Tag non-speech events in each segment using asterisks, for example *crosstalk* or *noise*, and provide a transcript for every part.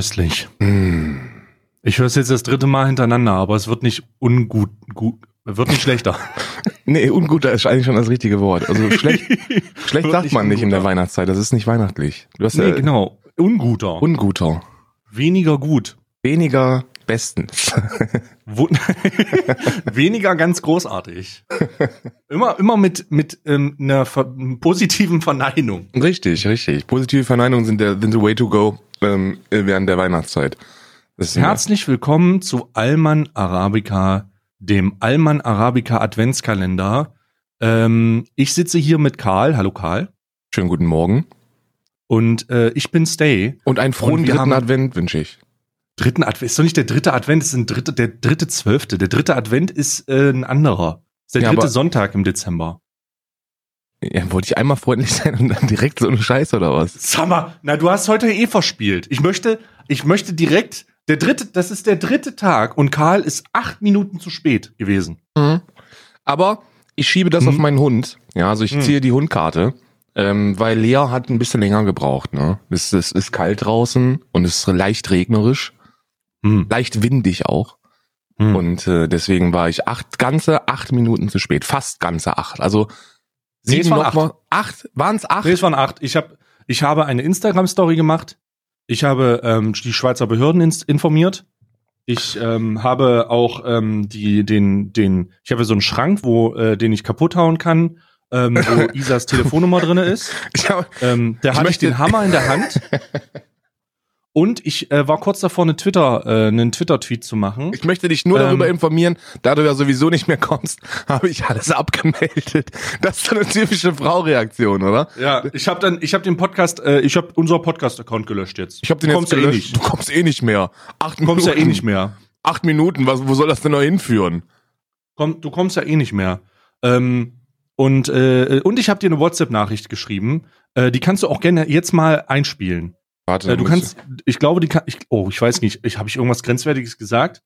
Köstlich. Mm. Ich höre es jetzt das dritte Mal hintereinander, aber es wird nicht ungut, gut, wird nicht schlechter. *laughs* Nee, unguter ist eigentlich schon das richtige Wort. Also schlecht, *laughs* schlecht sagt man nicht in der unguter. Weihnachtszeit. Das ist nicht weihnachtlich. Du hast Nee, ja genau. Unguter. unguter. Weniger gut. Weniger bestens. *laughs* Weniger ganz großartig. Immer, immer mit, mit ähm, einer positiven Verneinung. richtig, richtig. Positive Verneinungen sind der sind the way to go ähm, während der Weihnachtszeit. Herzlich willkommen zu Alman Arabica, dem Alman Arabica Adventskalender. Ähm, ich sitze hier mit Karl. Hallo Karl. schönen guten Morgen. Und äh, ich bin Stay. Und einen frohen Und dritten Advent wünsche ich. Dritten Advent. Ist doch nicht der dritte Advent, ist ein dritte, der dritte Zwölfte. Der dritte Advent ist äh, ein anderer. Ist der Ja, dritte Sonntag im Dezember. Ja, wollte ich einmal freundlich sein und dann direkt so eine Scheiße oder was? Sag mal, na, du hast heute eh verspielt. Ich möchte, ich möchte direkt, der dritte, das ist der dritte Tag und Karl ist acht Minuten zu spät gewesen. Aber ich schiebe das Mhm. auf meinen Hund. Ja, also ich Mhm. ziehe die Hundkarte, ähm, weil Lea hat ein bisschen länger gebraucht. Ne, es, es ist kalt draußen und es ist leicht regnerisch, Hm. leicht windig auch. Hm. Und äh, deswegen war ich acht ganze acht Minuten zu spät, fast ganze acht. Also sieben es waren acht. waren es acht? Nee, es waren acht. Ich habe ich habe eine Instagram-Story gemacht. Ich habe ähm, die Schweizer Behörden informiert. Ich ähm, habe auch ähm, die, den, den, ich habe so einen Schrank, wo, äh, den ich kaputt hauen kann, ähm, wo *laughs* Isas Telefonnummer drinne ist. Ich hab, Ähm, da Ich hatte ich den Hammer in der Hand. *laughs* Und ich äh, war kurz davor, eine Twitter, äh, einen Twitter-Tweet zu machen. ich möchte dich nur Ähm. darüber informieren, da du ja sowieso nicht mehr kommst, *laughs* habe ich alles abgemeldet. Das ist so eine typische Frau-Reaktion, oder? Ja, ich habe dann, ich habe den Podcast, äh, ich habe unser Podcast-Account gelöscht jetzt. Ich habe den du jetzt eh gelöscht. nicht. Du kommst eh nicht mehr. Acht Du kommst ja eh Minuten. nicht mehr. Acht Minuten, was, wo soll das denn noch hinführen? Komm, du kommst ja eh nicht mehr. Ähm, und äh, und ich habe dir eine WhatsApp-Nachricht geschrieben. Äh, die kannst du auch gerne jetzt mal einspielen. Warte, Äh, du kannst, ich glaube, die kann, ich, oh, ich weiß nicht, ich habe ich irgendwas grenzwertiges gesagt?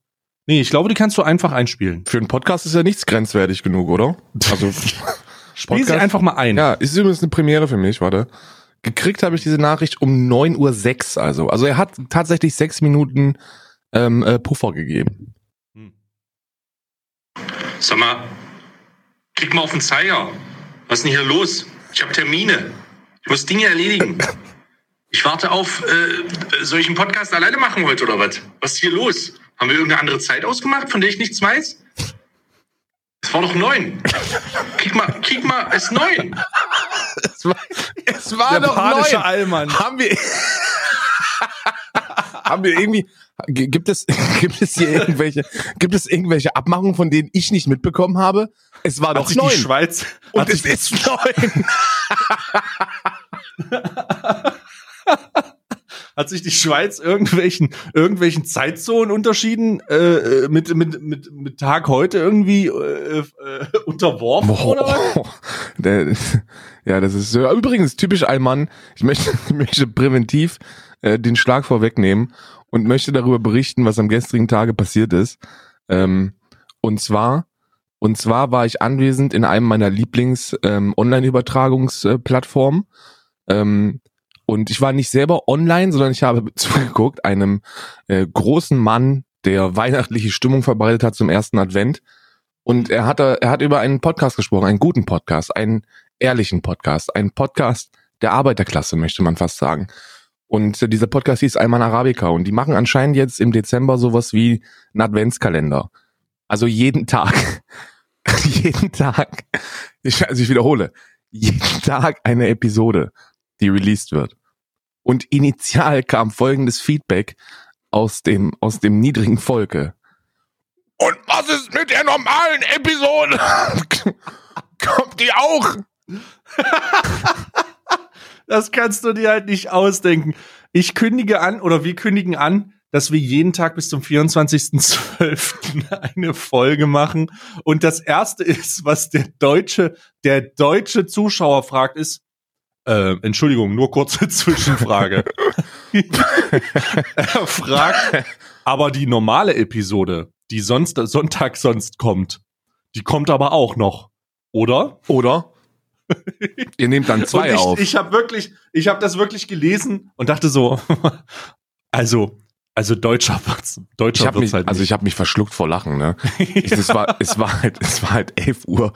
Nee, ich glaube, die kannst du einfach einspielen. für einen Podcast ist ja nichts grenzwertig genug, oder? Also *laughs* Spiel sie einfach mal ein. ja, ist übrigens eine Premiere für mich, warte. Gekriegt habe ich diese Nachricht um 9.06 Uhr also. Also er hat tatsächlich sechs Minuten ähm, äh, Puffer gegeben. Sag mal, klick mal auf den Zeiger. Was ist denn hier los? Ich habe Termine. Ich muss Dinge erledigen. *laughs* Ich warte auf, äh, soll ich einen Podcast alleine machen heute oder was? Was ist hier los? Haben wir irgendeine andere Zeit ausgemacht, von der ich nichts weiß? Es war doch neun. Kick mal, kick mal, es ist neun. Es war, es war Der doch neun. Allmann. Haben wir, haben wir irgendwie, gibt es, *laughs* gibt es hier irgendwelche, gibt es irgendwelche Abmachungen, von denen ich nicht mitbekommen habe? Es war Hat doch sich neun. die Schweiz, Und hat es sich, ist neun. *laughs* *laughs* *laughs* hat sich die Schweiz irgendwelchen, irgendwelchen Zeitzonen unterschieden, äh, mit, mit, mit, mit Tag heute irgendwie äh, äh, unterworfen oder was? Boah. *laughs* Der, ja, das ist. Übrigens, typisch Allmann. Ich möchte, *laughs* ich möchte präventiv äh, den Schlag vorwegnehmen und möchte darüber berichten, was am gestrigen Tage passiert ist. Ähm, und zwar, und zwar war ich anwesend in einem meiner Lieblings ähm, Online-Übertragungsplattformen. Ähm, und ich war nicht selber online, sondern ich habe *laughs* zugeguckt einem äh, großen Mann, der weihnachtliche Stimmung verbreitet hat zum ersten Advent. Und er hat, er hat über einen Podcast gesprochen, einen guten Podcast, einen ehrlichen Podcast, einen Podcast der Arbeiterklasse, möchte man fast sagen. Und äh, dieser Podcast hieß Alman Arabica und die machen anscheinend jetzt im Dezember sowas wie einen Adventskalender. Also jeden Tag, *laughs* jeden Tag, ich, also ich wiederhole, jeden Tag eine Episode, die released wird. Und initial kam folgendes Feedback aus dem, aus dem niedrigen Volke. Und was ist mit der normalen Episode? *laughs* Kommt die auch? *laughs* Das kannst du dir halt nicht ausdenken. Ich kündige an, oder wir kündigen an, dass wir jeden Tag bis zum 24.12. *laughs* eine Folge machen. Und das erste ist, was der deutsche, der deutsche Zuschauer fragt, ist, äh, Entschuldigung, nur kurze *laughs* Zwischenfrage. *laughs* er fragt, aber die normale Episode, die sonst Sonntag sonst kommt, die kommt aber auch noch, oder? Oder? *laughs* Ihr nehmt dann zwei ich, auf. Ich habe wirklich, ich habe das wirklich gelesen und dachte so, Also, also deutscher wird's, deutscher Ich mich, halt also ich habe mich verschluckt vor Lachen, ne? Ich, es war, es war halt, es war halt 11 Uhr,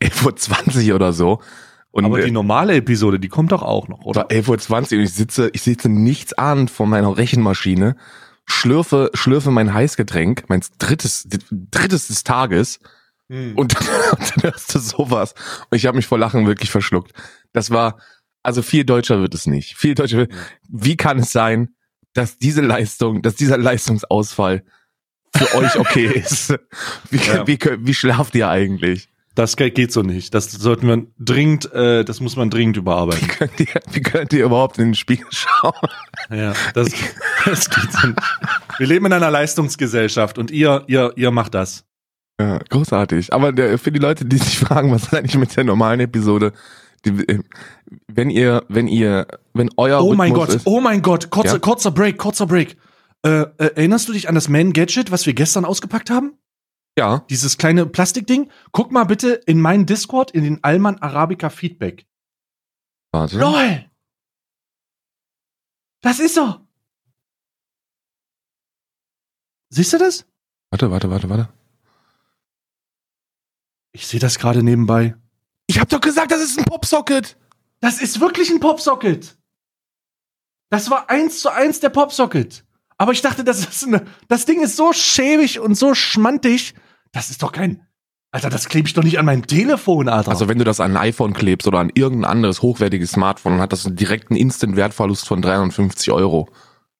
11 Uhr 20 oder so. Und Aber die äh, normale Episode, die kommt doch auch noch, oder? war 11 Uhr 20 und ich sitze, ich sitze nichts ahnend vor meiner Rechenmaschine, schlürfe, schlürfe mein Heißgetränk, mein drittes, drittes des Tages Hm. und *laughs* dann, hörst du sowas. Und ich habe mich vor Lachen wirklich verschluckt. Das war, also viel deutscher wird es nicht. Viel deutscher wird, wie kann es sein, dass diese Leistung, dass dieser Leistungsausfall für euch okay *laughs* ist? Wie, Ja. wie, wie schlaft ihr eigentlich? Das ge- geht so nicht. Das sollten wir dringend, äh, das muss man dringend überarbeiten. Könnt ihr, wie könnt ihr überhaupt in den Spiegel schauen? Ja, das, das geht so nicht. Wir leben in einer Leistungsgesellschaft und ihr, ihr, ihr macht das. Ja, großartig. Aber der, für die Leute, die sich fragen, was ist eigentlich mit der normalen Episode, die, äh, wenn ihr, wenn ihr, wenn euer Oh mein Rhythmus Gott, ist, oh mein Gott, kurzer, Ja? kurzer Break, kurzer Break. Äh, äh, erinnerst du dich an das Man Gadget, was wir gestern ausgepackt haben? Ja, Dieses kleine Plastikding? Guck mal bitte in meinen Discord, in den Alman Arabica Feedback. warte. LOL! Das ist er! Siehst du das? Warte, warte, warte, warte. Ich sehe das gerade nebenbei. Ich hab doch gesagt, das ist ein Popsocket. Das ist wirklich ein Popsocket. Das war eins zu eins der Popsocket. Aber ich dachte, das ist eine, das Ding ist so schäbig und so schmantig. Das ist doch kein, Alter, das klebe ich doch nicht an mein Telefon, Alter. Also wenn du das an ein iPhone klebst oder an irgendein anderes hochwertiges Smartphone, dann hat das einen direkten Instant-Wertverlust von 350 Euro.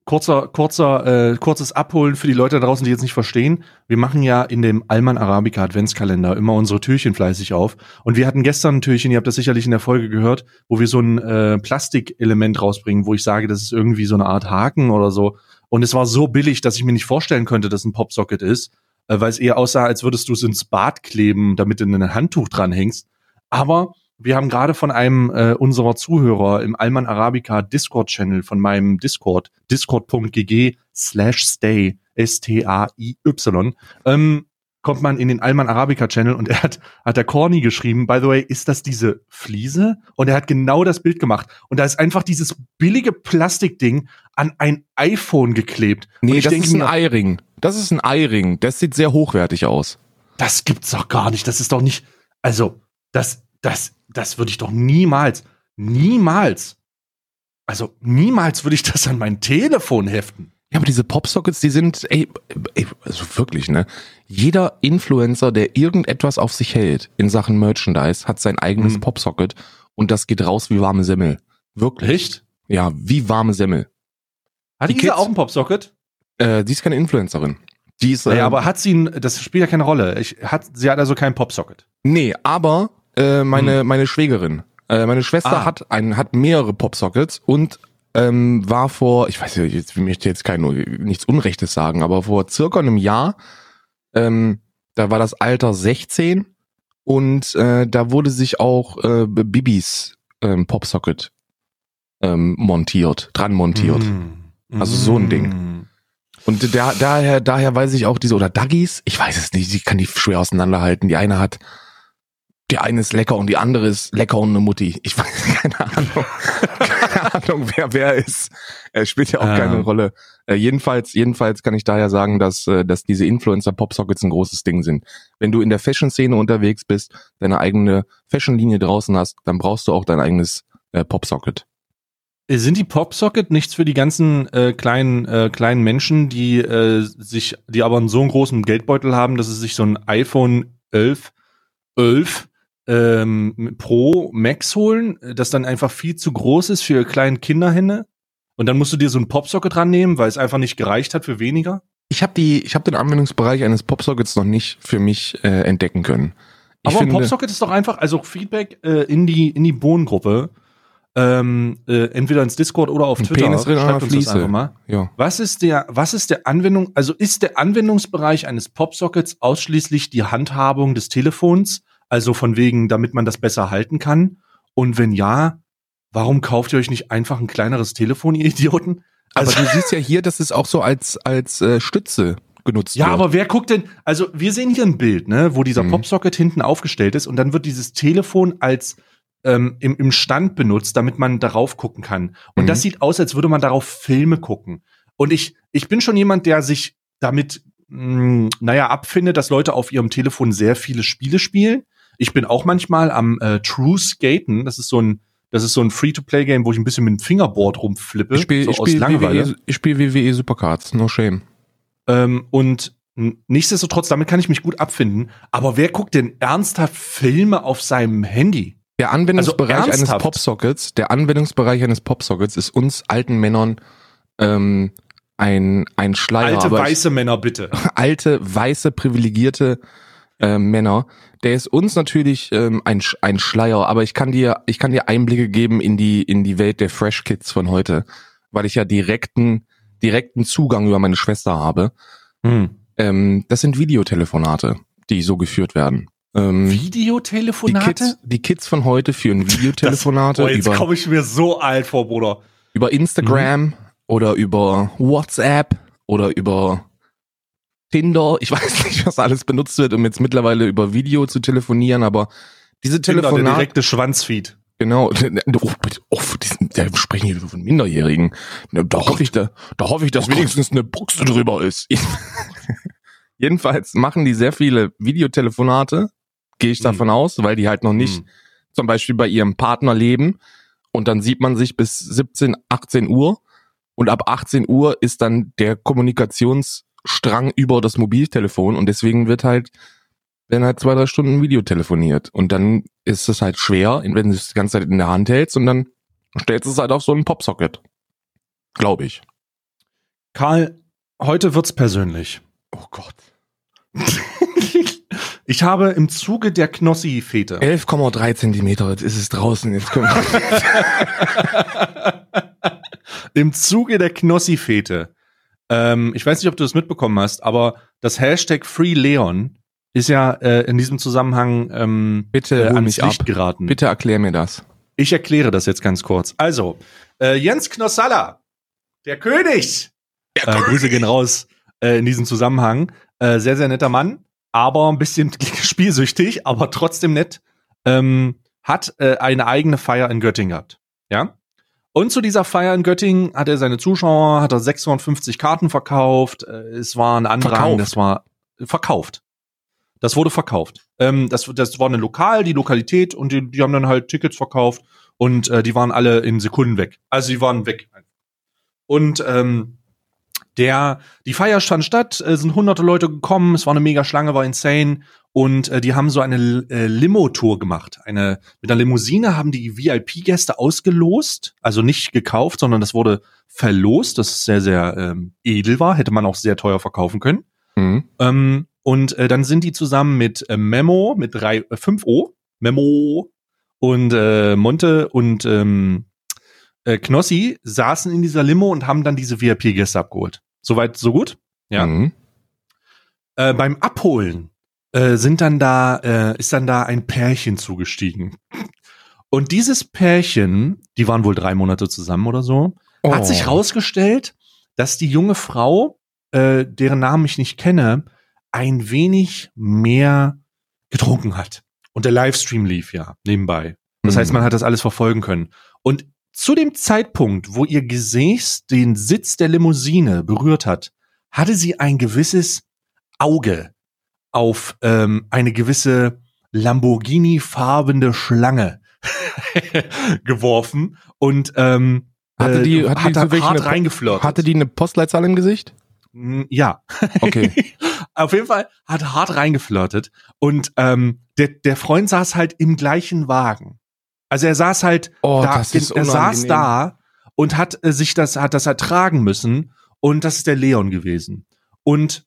kurzer, kurzer, äh, kurzes Abholen für die Leute da draußen, die jetzt nicht verstehen. Wir machen ja in dem Alman Arabica Adventskalender immer unsere Türchen fleißig auf. Und wir hatten gestern ein Türchen, ihr habt das sicherlich in der Folge gehört, wo wir so ein äh, Plastikelement rausbringen, wo ich sage, das ist irgendwie so eine Art Haken oder so. Und es war so billig, dass ich mir nicht vorstellen könnte, dass ein Popsocket ist, äh, weil es eher aussah, als würdest du es ins Bad kleben, damit du ein Handtuch dranhängst. Aber wir haben gerade von einem äh, unserer Zuhörer im Alman Arabica Discord-Channel von meinem Discord, discord.gg slash stay, S-T-A-I-Y, ähm, kommt man in den Alman Arabica Channel und er hat, hat der Corny geschrieben, by the way, ist das diese Fliese? Und er hat genau das Bild gemacht. Und da ist einfach dieses billige Plastikding an ein iPhone geklebt. Nee, ich das denke ist ein mir, Eye-Ring. Das ist ein Eye-Ring. Das sieht sehr hochwertig aus. das gibt's doch gar nicht. Das ist doch nicht, also, das, das, das würde ich doch niemals, niemals, also niemals würde ich das an mein Telefon heften. Ja, aber diese Popsockets, die sind, ey, ey, also wirklich, ne? Jeder Influencer, der irgendetwas auf sich hält in Sachen Merchandise, hat sein eigenes Mhm. Popsocket und das geht raus wie warme Semmel. Wirklich. Echt? Ja, wie warme Semmel. Hat Die Kids- auch ein Popsocket? Äh, die ist keine Influencerin. Die ist, Naja, äh, aber hat sie ein, das spielt ja keine Rolle. Ich, hat, sie hat also kein Popsocket. nee, aber äh, meine, meine Schwägerin, äh, meine Schwester Ah. hat ein, hat mehrere Popsockets und ähm, war vor, ich weiß ja, jetzt ich möchte jetzt kein nichts Unrechtes sagen, aber vor circa einem Jahr, ähm, da war das Alter 16 und äh, da wurde sich auch äh, Bibis ähm, Popsocket ähm, montiert, dran montiert. Mm. Also so ein Ding. Mm. Und da, daher, daher weiß ich auch diese, oder Duggies, ich weiß es nicht, ich kann die schwer auseinanderhalten. Die eine hat, die eine ist lecker und die andere ist lecker und eine Mutti. Ich *laughs* weiß keine Ahnung. keine Ahnung, wer wer ist. Äh, spielt ja auch Ah. keine Rolle. Äh, jedenfalls, jedenfalls kann ich daher sagen, dass, äh, dass diese Influencer-Popsockets ein großes Ding sind. Wenn du in der Fashion-Szene unterwegs bist, deine eigene Fashion-Linie draußen hast, dann brauchst du auch dein eigenes äh, Popsocket. Äh, Sind die Popsocket nichts für die ganzen äh, kleinen äh, kleinen Menschen, die äh, sich, die aber einen so einen großen Geldbeutel haben, dass sie sich so ein iPhone 11, 11 ähm, Pro Max holen, das dann einfach viel zu groß ist für ihre kleinen Kinderhände? Und dann musst du dir so ein Popsocket dran nehmen, weil es einfach nicht gereicht hat für weniger? Ich habe die, ich habe den Anwendungsbereich eines Popsockets noch nicht für mich äh, entdecken können. Ich Aber ein finde, Popsocket ist doch einfach, also Feedback äh, in die in die Bohnengruppe, ähm, äh, entweder ins Discord oder auf Twitter. Penis Schreibt uns das Fliese. einfach mal. ja. Was ist der, was ist der Anwendung, also ist der Anwendungsbereich eines Popsockets ausschließlich die Handhabung des Telefons, also von wegen, damit man das besser halten kann? Und wenn ja, warum kauft ihr euch nicht einfach ein kleineres Telefon, ihr Idioten? Aber Also, du siehst ja hier, dass es auch so als als äh, Stütze genutzt ja, wird. aber wer guckt denn, also wir sehen hier ein Bild, ne, wo dieser Mhm. Popsocket hinten aufgestellt ist und dann wird dieses Telefon als ähm, im, im Stand benutzt, damit man darauf gucken kann. Und Mhm. das sieht aus, als würde man darauf Filme gucken. Und ich, ich bin schon jemand, der sich damit, mh, naja, abfindet, dass Leute auf ihrem Telefon sehr viele Spiele spielen. Ich bin auch manchmal am äh, True Skaten. Das ist so ein, das ist so ein Free-to-Play-Game, wo ich ein bisschen mit dem Fingerboard rumflippe. Ich spiele so ich spiel. WWE, ich spiel WWE Supercards, no shame. Ähm, und nichtsdestotrotz, damit kann ich mich gut abfinden. Aber wer guckt denn ernsthaft Filme auf seinem Handy? Der Anwendungsbereich Also eines? Popsockets, der Anwendungsbereich eines Popsockets ist uns alten Männern ähm, ein, ein Schleier. Alte weiße Männer, bitte. *laughs* alte, weiße, privilegierte äh, Männer. Der ist uns natürlich ähm, ein, ein Schleier, aber ich kann dir, ich kann dir Einblicke geben in die, in die Welt der Fresh Kids von heute, weil ich ja direkten, direkten Zugang über meine Schwester habe. Hm. Ähm, das sind Videotelefonate, die so geführt werden. Ähm, die, Videotelefonate? Kids, die Kids von heute führen Videotelefonate oh, jetzt komme ich mir so alt vor, Bruder. über Instagram oder über WhatsApp oder über Tinder. Ich *laughs* weiß nicht, was alles benutzt wird, um jetzt mittlerweile über Video zu telefonieren, aber diese Tinder, der Telefonate, direkte Schwanzfeed. genau, *laughs* oh, bitte, oh, die sind- da sprechen hier von Minderjährigen. Da, da hoffe ich, da, da hoffe ich, dass Oh Gott. wenigstens eine Buchse drüber ist. *laughs* Jedenfalls machen die sehr viele Videotelefonate, gehe ich Hm. davon aus, weil die halt noch nicht Hm. zum Beispiel bei ihrem Partner leben und dann sieht man sich bis 17, 18 Uhr und ab 18 Uhr ist dann der Kommunikationsstrang über das Mobiltelefon und deswegen wird halt werden halt zwei, drei Stunden Video telefoniert und dann ist es halt schwer, wenn du es die ganze Zeit in der Hand hältst und dann stellst du es halt auf so einen Popsocket. Glaube ich. Karl, heute wird's persönlich. Oh Gott. *laughs* Ich habe im Zuge der Knossi-Fete. 11,3 Zentimeter, jetzt ist es draußen. Jetzt kommt *laughs* Im Zuge der Knossi-Fete. Ähm, ich weiß nicht, ob du das mitbekommen hast, aber das Hashtag FreeLeon ist ja äh, in diesem Zusammenhang ähm, Bitte äh, ans mich ab. Licht geraten. Bitte erklär mir das. Ich erkläre das jetzt ganz kurz. Also, äh, Jens Knossalla, der König. äh, Grüße gehen raus äh, in diesem Zusammenhang. Äh, sehr, sehr netter Mann, aber ein bisschen *laughs* spielsüchtig, aber trotzdem nett. Ähm, hat äh, eine eigene Feier in Göttingen gehabt. Ja. Und zu dieser Feier in Göttingen hat er seine Zuschauer, hat er 650 Karten verkauft. Äh, es war ein Andrang, Verkauft? das war verkauft. Das wurde verkauft. Ähm, das, das war eine Lokal, die Lokalität, und die, die haben dann halt Tickets verkauft und äh, die waren alle in Sekunden weg. Also die waren weg. Und ähm, der, die Feier stand statt, äh, sind hunderte Leute gekommen, es war eine mega Schlange, war insane. Und äh, die haben so eine äh, Limo-Tour gemacht. Eine, mit einer Limousine haben die VIP-Gäste ausgelost, also nicht gekauft, sondern das wurde verlost, das sehr, sehr ähm, edel war, hätte man auch sehr teuer verkaufen können. Mhm. Ähm, und äh, dann sind die zusammen mit äh, Memo, mit drei, äh, 5O, Memo und äh, Monte und ähm, äh, Knossi saßen in dieser Limo und haben dann diese VIP-Gäste abgeholt. Soweit, so gut? Ja. Mhm. Äh, beim Abholen äh, sind dann da, äh, ist dann da ein Pärchen zugestiegen. Und dieses Pärchen, die waren wohl drei Monate zusammen oder so, hat Oh. sich rausgestellt, dass die junge Frau, äh, deren Namen ich nicht kenne, ein wenig mehr getrunken hat. Und der Livestream lief ja nebenbei. Das Mhm. heißt, man hat das alles verfolgen können. Und zu dem Zeitpunkt, wo ihr Gesäß den Sitz der Limousine berührt hat, hatte sie ein gewisses Auge auf ähm, eine gewisse Lamborghini-farbene Schlange *laughs* geworfen und ähm, Hatte die- äh, hatte die hat da so hart eine- reingeflirtet. Hatte die eine Postleitzahl im Gesicht? Mm, Ja. *laughs* Okay. Auf jeden Fall hat hart reingeflirtet und ähm, der, der Freund saß halt im gleichen Wagen. Also er saß halt Oh, da, ist er saß da und hat äh, sich das, hat das ertragen müssen und das ist der Leon gewesen. Und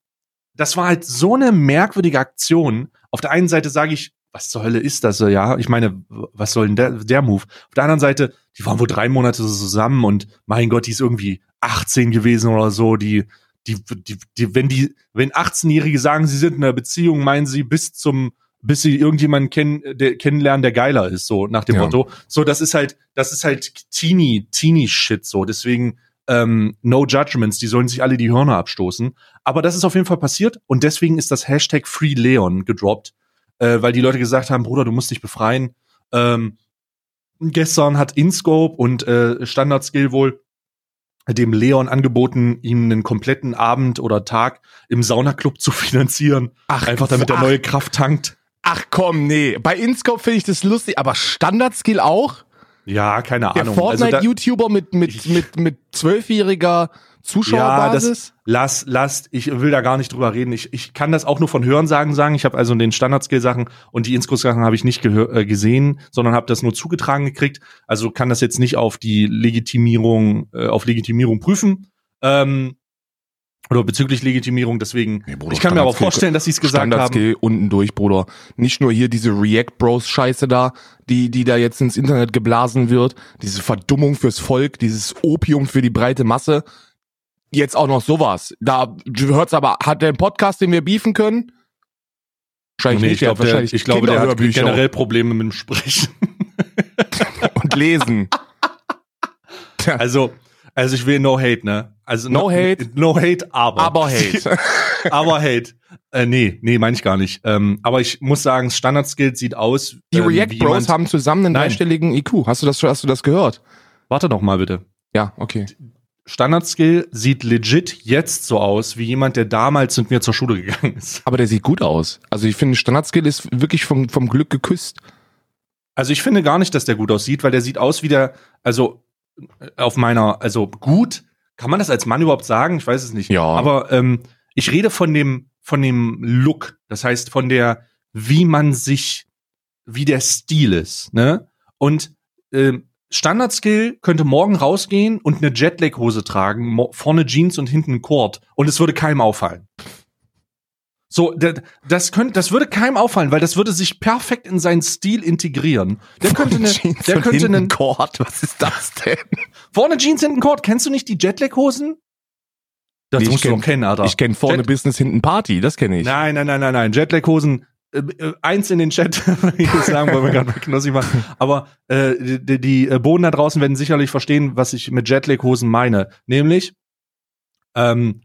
das war halt so eine merkwürdige Aktion. Auf der einen Seite sage ich, was zur Hölle ist das? Ja, ich meine, was soll denn der, der Move? Auf der anderen Seite, die waren wohl drei Monate so zusammen und mein Gott, die ist irgendwie 18 gewesen oder so. Die, die, die, die wenn die, wenn 18-Jährige sagen, sie sind in einer Beziehung, meinen sie bis zum, bis sie irgendjemanden kennen, der, kennenlernen, der geiler ist, so nach dem Ja. Motto. So, das ist halt, das ist halt Teenie, Teenie-Shit, so. Deswegen, ähm, no judgments, die sollen sich alle die Hörner abstoßen. Aber das ist auf jeden Fall passiert und deswegen ist das Hashtag Free Leon gedroppt, äh, weil die Leute gesagt haben, Bruder, du musst dich befreien. Ähm, gestern hat InScope und äh, Standard Skill wohl dem Leon angeboten, ihm einen kompletten Abend oder Tag im Saunaclub zu *laughs* finanzieren. Ach, Einfach damit er neue Kraft tankt. Ach komm, nee. Bei Inscope finde ich das lustig, aber Standard-Skill auch? Ja, keine Der Ahnung. Also da- Fortnite-YouTuber mit, mit, Ich- mit, mit zwölfjähriger Ja, Zuschauerbasis? das lass, lass, ich will da gar nicht drüber reden. Ich, ich kann das auch nur von Hörensagen sagen. Ich habe also den Standard-Skill-Sachen und die Inscos-Sachen habe ich nicht äh, gesehen, sondern habe das nur zugetragen gekriegt. Also kann das jetzt nicht auf die Legitimierung, äh, auf Legitimierung prüfen. Ähm, oder bezüglich Legitimierung, deswegen, Nee, Bruder, ich kann mir aber vorstellen, dass sie es gesagt haben. Standard-Skill unten durch, Bruder. Nicht nur hier diese React-Bros-Scheiße da, die, die da jetzt ins Internet geblasen wird, diese Verdummung fürs Volk, dieses Opium für die breite Masse. Jetzt auch noch sowas. Da hört's aber, hat der einen Podcast, den wir beefen können? Wahrscheinlich Nee, nicht, ich, glaub, der, wahrscheinlich ich glaube, der hat generell Probleme mit dem Sprechen. *laughs* und Lesen. *laughs* Also, also ich will no hate, ne? Also No hate. no hate, aber aber Hate. *laughs* aber Hate. Äh, nee, nee, meine ich gar nicht. Ähm, aber ich muss sagen, Standard Skills sieht aus. Die ähm, wie React Bros haben zusammen einen Nein. dreistelligen IQ. Hast du das, hast du das gehört? Warte doch mal bitte. Ja, okay. Standard Skill sieht legit jetzt so aus wie jemand, der damals mit mir zur Schule gegangen ist. Aber der sieht gut aus. Also ich finde, Standard-Skill ist wirklich vom, vom Glück geküsst. Also ich finde gar nicht, dass der gut aussieht, weil der sieht aus wie der, also äh, auf meiner, also gut, kann man das als Mann überhaupt sagen? Ich weiß es nicht. Ja. Aber ähm, ich rede von dem, von dem Look. Das heißt, von der, wie man sich, wie der Stil ist, ne? Und ähm, Standard-Skill könnte morgen rausgehen und eine Jetlag-Hose tragen, vorne Jeans und hinten ein Cord. Und es würde keinem auffallen. So, das könnte, das würde keinem auffallen, weil das würde sich perfekt in seinen Stil integrieren. Der könnte eine, Jeans der könnte einen, Cord. Was ist das denn? vorne Jeans, hinten Cord. Kennst du nicht die Jetlag-Hosen? Das Nee, musst du kenn- doch kennen, Alter. Ich kenne vorne Jet- Business, hinten Party. Das kenne ich. Nein, nein, nein, nein, nein. Jetlag-Hosen, äh, äh, eins in den Chat, *laughs* ich sagen, wollen wir gerade bei Knossi machen. Aber äh, die, die äh, Boden da draußen werden sicherlich verstehen, was ich mit Jetlag-Hosen meine. Nämlich, ähm,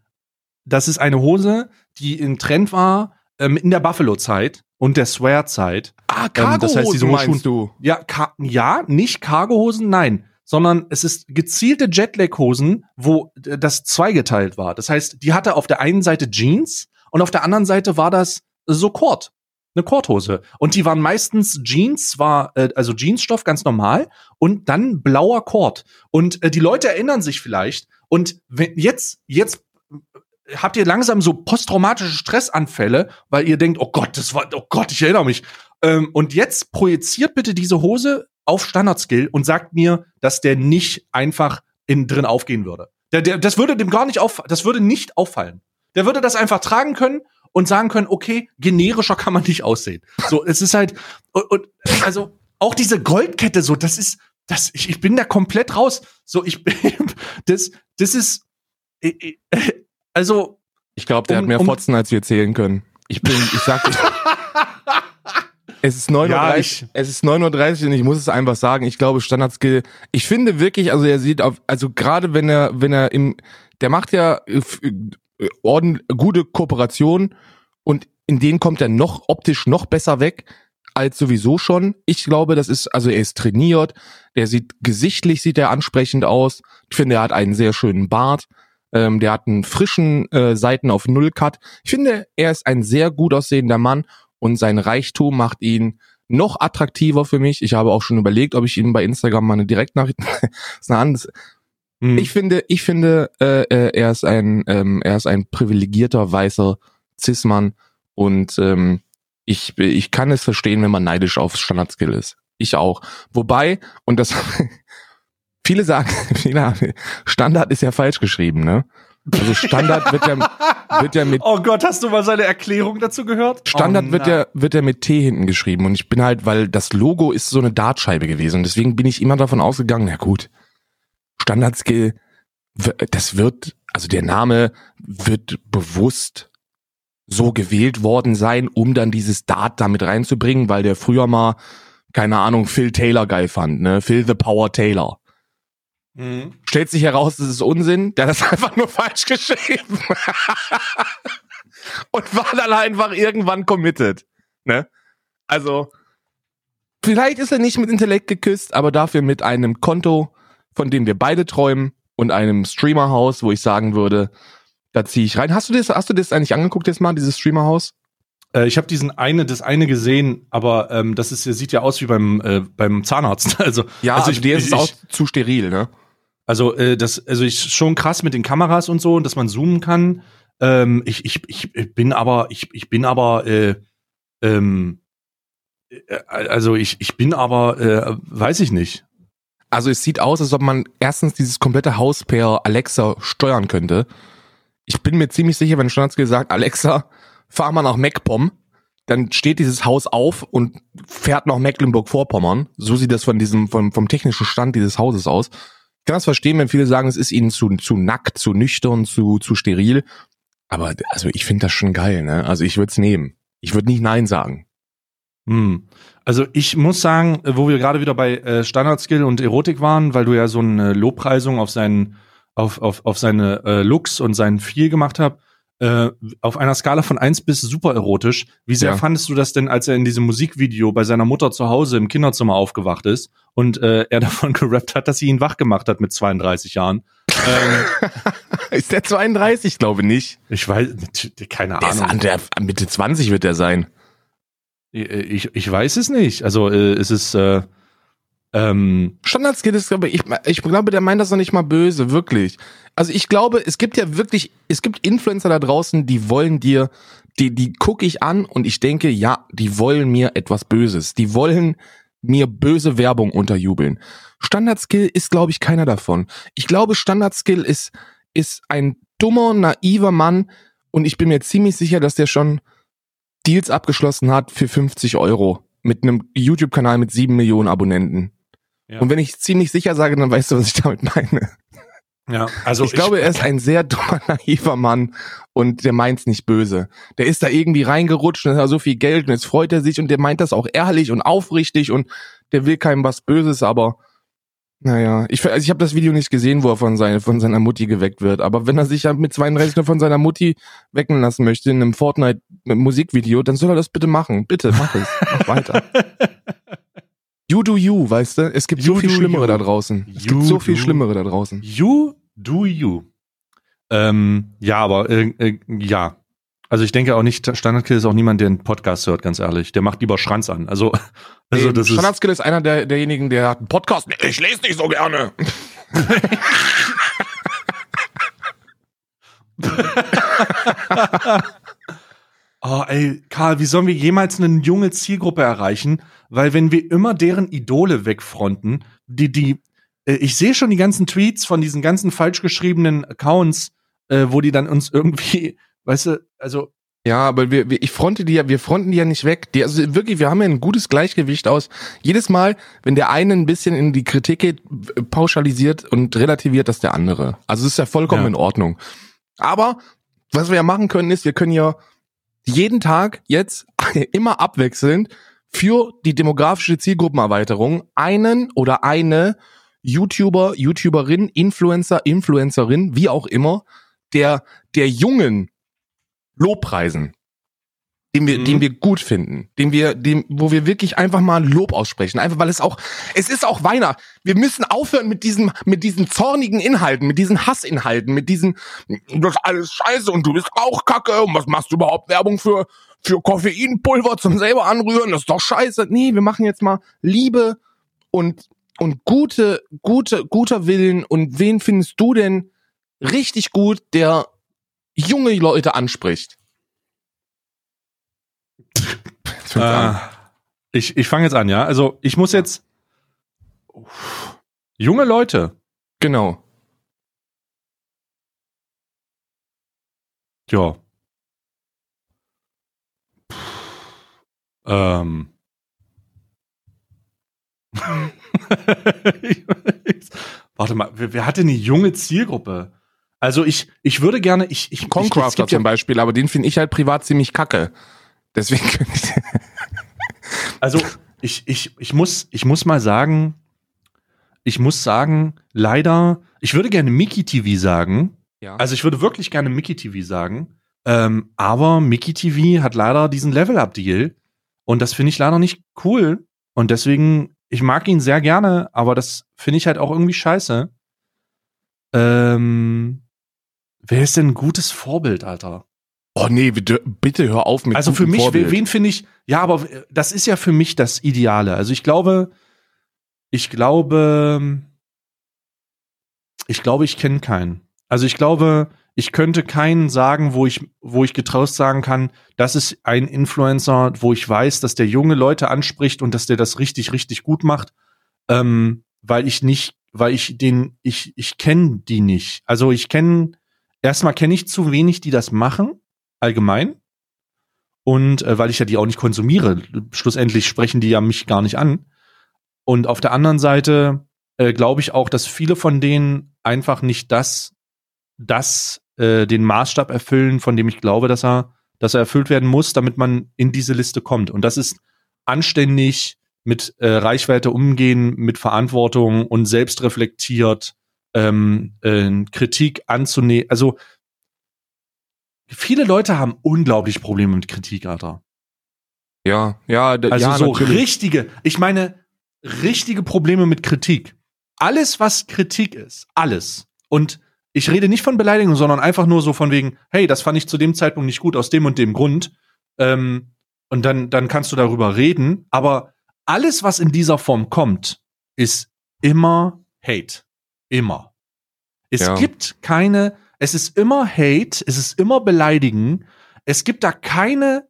das ist eine Hose, die im Trend war ähm, in der Buffalo-Zeit und der Swear-Zeit. Ah, Ähm, das heißt, diese Cargo-Hosen meinst du? Ja, ja, nicht Cargohosen, nein, sondern es ist gezielte Jetlag-Hosen, wo äh, das zweigeteilt war. Das heißt, die hatte auf der einen Seite Jeans und auf der anderen Seite war das so Kord, eine Kordhose. Und die waren meistens Jeans, war äh, also Jeansstoff ganz normal und dann blauer Kord. Und äh, die Leute erinnern sich vielleicht. Und wenn, jetzt, jetzt habt ihr langsam so posttraumatische Stressanfälle, weil ihr denkt, oh Gott, das war, oh Gott, ich erinnere mich. Ähm, und jetzt projiziert bitte diese Hose auf Standard-Skill und sagt mir, dass der nicht einfach innen drin aufgehen würde. Der, der, das würde dem gar nicht auf, das würde nicht auffallen. Der würde das einfach tragen können und sagen können, okay, generischer kann man nicht aussehen. So, es ist halt, und, und also auch diese Goldkette, so, das ist, das, ich, ich bin da komplett raus. So, ich *laughs* bin, das, das ist, äh, äh, also, Ich glaube, der Um- hat mehr um- Fotzen, als wir zählen können. Ich bin, ich sag, *laughs* es ist 9.30 Ja, Uhr, ich- es ist 9.30 Uhr und ich muss es einfach sagen, ich glaube, Standard-Skill, ich finde wirklich, also er sieht auf, also gerade wenn er, wenn er im, der macht ja äh, orden, gute Kooperation und in denen kommt er noch optisch noch besser weg als sowieso schon. Ich glaube, das ist, also er ist trainiert, der sieht gesichtlich sieht er ansprechend aus. Ich finde, er hat einen sehr schönen Bart. Ähm, der hat einen frischen äh, Seiten auf Null Cut. Ich finde, er ist ein sehr gut aussehender Mann und sein Reichtum macht ihn noch attraktiver für mich. Ich habe auch schon überlegt, ob ich ihm bei Instagram mal eine Direktnachricht. *laughs* ist eine andere. hm. Ich finde, ich finde, äh, äh, er ist ein, ähm, er ist ein privilegierter weißer Cis-Mann und ähm, ich, ich kann es verstehen, wenn man neidisch auf Standardskill ist. Ich auch. Wobei, und das *laughs* viele sagen, *laughs* viele haben, Standard ist ja falsch geschrieben, ne? Also Standard wird ja, wird ja mit *laughs* oh Gott, hast du mal seine Erklärung dazu gehört? Standard oh, wird ja, wird ja mit T hinten geschrieben und ich bin halt, weil das Logo ist so eine Dartscheibe gewesen und deswegen bin ich immer davon ausgegangen, na gut, Standard-Skill, w- das wird, also der Name wird bewusst so gewählt worden sein, um dann dieses Dart damit reinzubringen, weil der früher mal, keine Ahnung, Phil Taylor geil fand, ne? Phil the Power Taylor. Mhm. Stellt sich heraus, das ist Unsinn. Der hat das *laughs* einfach nur falsch geschrieben. *laughs* Und war dann einfach irgendwann committed. Ne? Also, vielleicht ist er nicht mit Intellekt geküsst, aber dafür mit einem Konto, von dem wir beide träumen. und einem Streamerhaus, wo ich sagen würde, da ziehe ich rein. Hast du das, hast du das eigentlich angeguckt jetzt mal, dieses Streamerhaus? Äh, ich habe diesen eine, das eine gesehen, aber ähm, das ist, sieht ja aus wie beim äh, beim Zahnarzt. *laughs* Also Ja, also also ich, der ist ich, auch zu steril, ne? Also äh, das, also ich schon krass mit den Kameras und so und dass man zoomen kann. Ähm, ich, ich, ich bin aber, ich, ich bin aber, äh, ähm, äh, also ich, ich bin aber, äh, weiß ich nicht. Also es sieht aus, als ob man erstens dieses komplette Haus per Alexa steuern könnte. Ich bin mir ziemlich sicher, wenn Standardskill sagt, Alexa, fahr mal nach MacPom, dann steht dieses Haus auf und fährt nach Mecklenburg-Vorpommern. So sieht das von diesem, vom, vom technischen Stand dieses Hauses aus. Ich kann das verstehen, wenn viele sagen, es ist ihnen zu, zu nackt, zu nüchtern, zu, zu steril. Aber also ich finde das schon geil, ne? Also ich würde es nehmen. Ich würde nicht Nein sagen. Hm. Also ich muss sagen, äh, wo wir gerade wieder bei äh, Standardskill und Erotik waren, weil du ja so eine Lobpreisung auf seinen, auf, auf, auf seine äh, Looks und seinen Viel gemacht hast, äh, auf einer Skala von eins bis super erotisch, wie sehr Ja. fandest du das denn, als er in diesem Musikvideo bei seiner Mutter zu Hause im Kinderzimmer aufgewacht ist und äh, er *laughs* davon gerappt hat, dass sie ihn wach gemacht hat mit 32 Jahren? ähm, *laughs* Ist der 32? Glaube nicht. ich weiß, keine Der Ahnung. an der Mitte 20 wird der sein. Ich, ich weiß es nicht. Also äh, es ist äh, ähm, Standardskill ist, glaube ich, ich glaube, der meint das noch nicht mal böse, wirklich. Also ich glaube, es gibt ja wirklich, es gibt Influencer da draußen, die wollen dir, die, die gucke ich an und ich denke, ja, die wollen mir etwas Böses. Die wollen mir böse Werbung unterjubeln. Standardskill ist, glaube ich, keiner davon. Ich glaube, Standardskill ist, ist ein dummer, naiver Mann und ich bin mir ziemlich sicher, dass der schon Deals abgeschlossen hat für 50 Euro mit einem YouTube-Kanal mit 7 Millionen Abonnenten. Ja. Und wenn ich ziemlich sicher sage, dann weißt du, was ich damit meine. Ja, also ich glaube, er ist ein sehr dummer, *laughs* naiver Mann und der meint's nicht böse. Der ist da irgendwie reingerutscht und hat so viel Geld und jetzt freut er sich und der meint das auch ehrlich und aufrichtig und der will keinem was Böses, aber naja, ich, also ich habe das Video nicht gesehen, wo er von, seine, von seiner Mutti geweckt wird, aber wenn er sich ja mit 32 nur von seiner Mutti wecken lassen möchte in einem Fortnite-Musikvideo, dann soll er das bitte machen. Bitte, mach es. Mach weiter. *laughs* You do you, weißt du? Es gibt You so viel Schlimmere you. da draußen. Es You gibt so viel Schlimmere da draußen. You do you. Ähm, ja, aber äh, äh, ja. Also ich denke auch nicht, Standardkill ist auch niemand, der einen Podcast hört, ganz ehrlich. Der macht lieber Schranz an. Also, also das ist. Standardskill ist einer der, derjenigen, der hat einen Podcast. Ich lese nicht so gerne. *laughs* Oh, ey, Karl, wie sollen wir jemals eine junge Zielgruppe erreichen? Weil wenn wir immer deren Idole wegfronten, die, die, äh, ich sehe schon die ganzen Tweets von diesen ganzen falsch geschriebenen Accounts, äh, wo die dann uns irgendwie, *laughs* weißt du, also, Ja, aber wir, wir, ich fronte die ja, wir fronten die ja nicht weg. Die, also wirklich, wir haben ja ein gutes Gleichgewicht aus. Jedes Mal, wenn der eine ein bisschen in die Kritik geht, pauschalisiert und relativiert das der andere. Also es ist ja vollkommen Ja. in Ordnung. Aber was wir ja machen können, ist, wir können ja jeden Tag jetzt *laughs* immer abwechselnd für die demografische Zielgruppenerweiterung einen oder eine YouTuber, YouTuberin, Influencer, Influencerin, wie auch immer, der, der jungen Lobpreisen, den wir, Mhm. den wir gut finden, den wir, dem, wo wir wirklich einfach mal Lob aussprechen, einfach weil es auch, es ist auch Weihnachten. Wir müssen aufhören mit diesen, mit diesen zornigen Inhalten, mit diesen Hassinhalten, mit diesen, das ist alles scheiße und du bist auch kacke und was machst du überhaupt Werbung für, für Koffeinpulver zum selber anrühren, das ist doch scheiße. Nee, wir machen jetzt mal Liebe und, und gute, gute, guter Willen und wen findest du denn richtig gut, der junge Leute anspricht? Äh, ich, ich fange jetzt an, ja. Also ich muss jetzt Uff. junge Leute, Genau. ja. Ähm. *laughs* Ich. Warte mal, wer, wer hatte eine junge Zielgruppe? Also ich, ich würde gerne, ich, ich, ich, Concrafter gibt ja- zum Beispiel, aber den finde ich halt privat ziemlich kacke. Deswegen *laughs* Also ich, ich, ich muss, ich muss mal sagen, ich muss sagen, leider, ich würde gerne Mickey TV sagen. ja. Also ich würde wirklich gerne Mickey TV sagen. Ähm, aber Mickey TV hat leider diesen Level-Up-Deal. Und das finde ich leider nicht cool. Und deswegen, ich mag ihn sehr gerne, aber das finde ich halt auch irgendwie scheiße. Ähm, wer ist denn ein gutes Vorbild, Alter? Oh nee, bitte, bitte hör auf mit Also für mich, Vorbild. wen finde ich, ja, aber das ist ja für mich das Ideale. Also ich glaube, ich glaube, ich glaube, ich kenne keinen. Also ich glaube, ich könnte keinen sagen, wo ich, wo ich getraust sagen kann, das ist ein Influencer, wo ich weiß, dass der junge Leute anspricht und dass der das richtig, richtig gut macht, ähm, weil ich nicht, weil ich den, ich, ich kenne die nicht. Also ich kenne, erstmal kenne ich zu wenig, die das machen, allgemein. Und äh, weil ich ja die auch nicht konsumiere, schlussendlich sprechen die ja mich gar nicht an. Und auf der anderen Seite äh, glaube ich auch, dass viele von denen einfach nicht das, das äh, den Maßstab erfüllen, von dem ich glaube, dass er, dass er erfüllt werden muss, damit man in diese Liste kommt. Und das ist anständig mit äh, Reichweite umgehen, mit Verantwortung und selbstreflektiert ähm, äh, Kritik anzunehmen. Also viele Leute haben unglaublich Probleme mit Kritik, Alter. ja, ja, Also ja, so natürlich. richtige, ich meine, richtige Probleme mit Kritik. Alles, was Kritik ist, alles. Und ich rede nicht von Beleidigung, sondern einfach nur so von wegen, hey, das fand ich zu dem Zeitpunkt nicht gut, aus dem und dem Grund. Ähm, und dann, dann kannst du darüber reden. Aber alles, was in dieser Form kommt, ist immer Hate. Immer. Es Ja. gibt keine, es ist immer Hate, es ist immer Beleidigen. Es gibt da keine,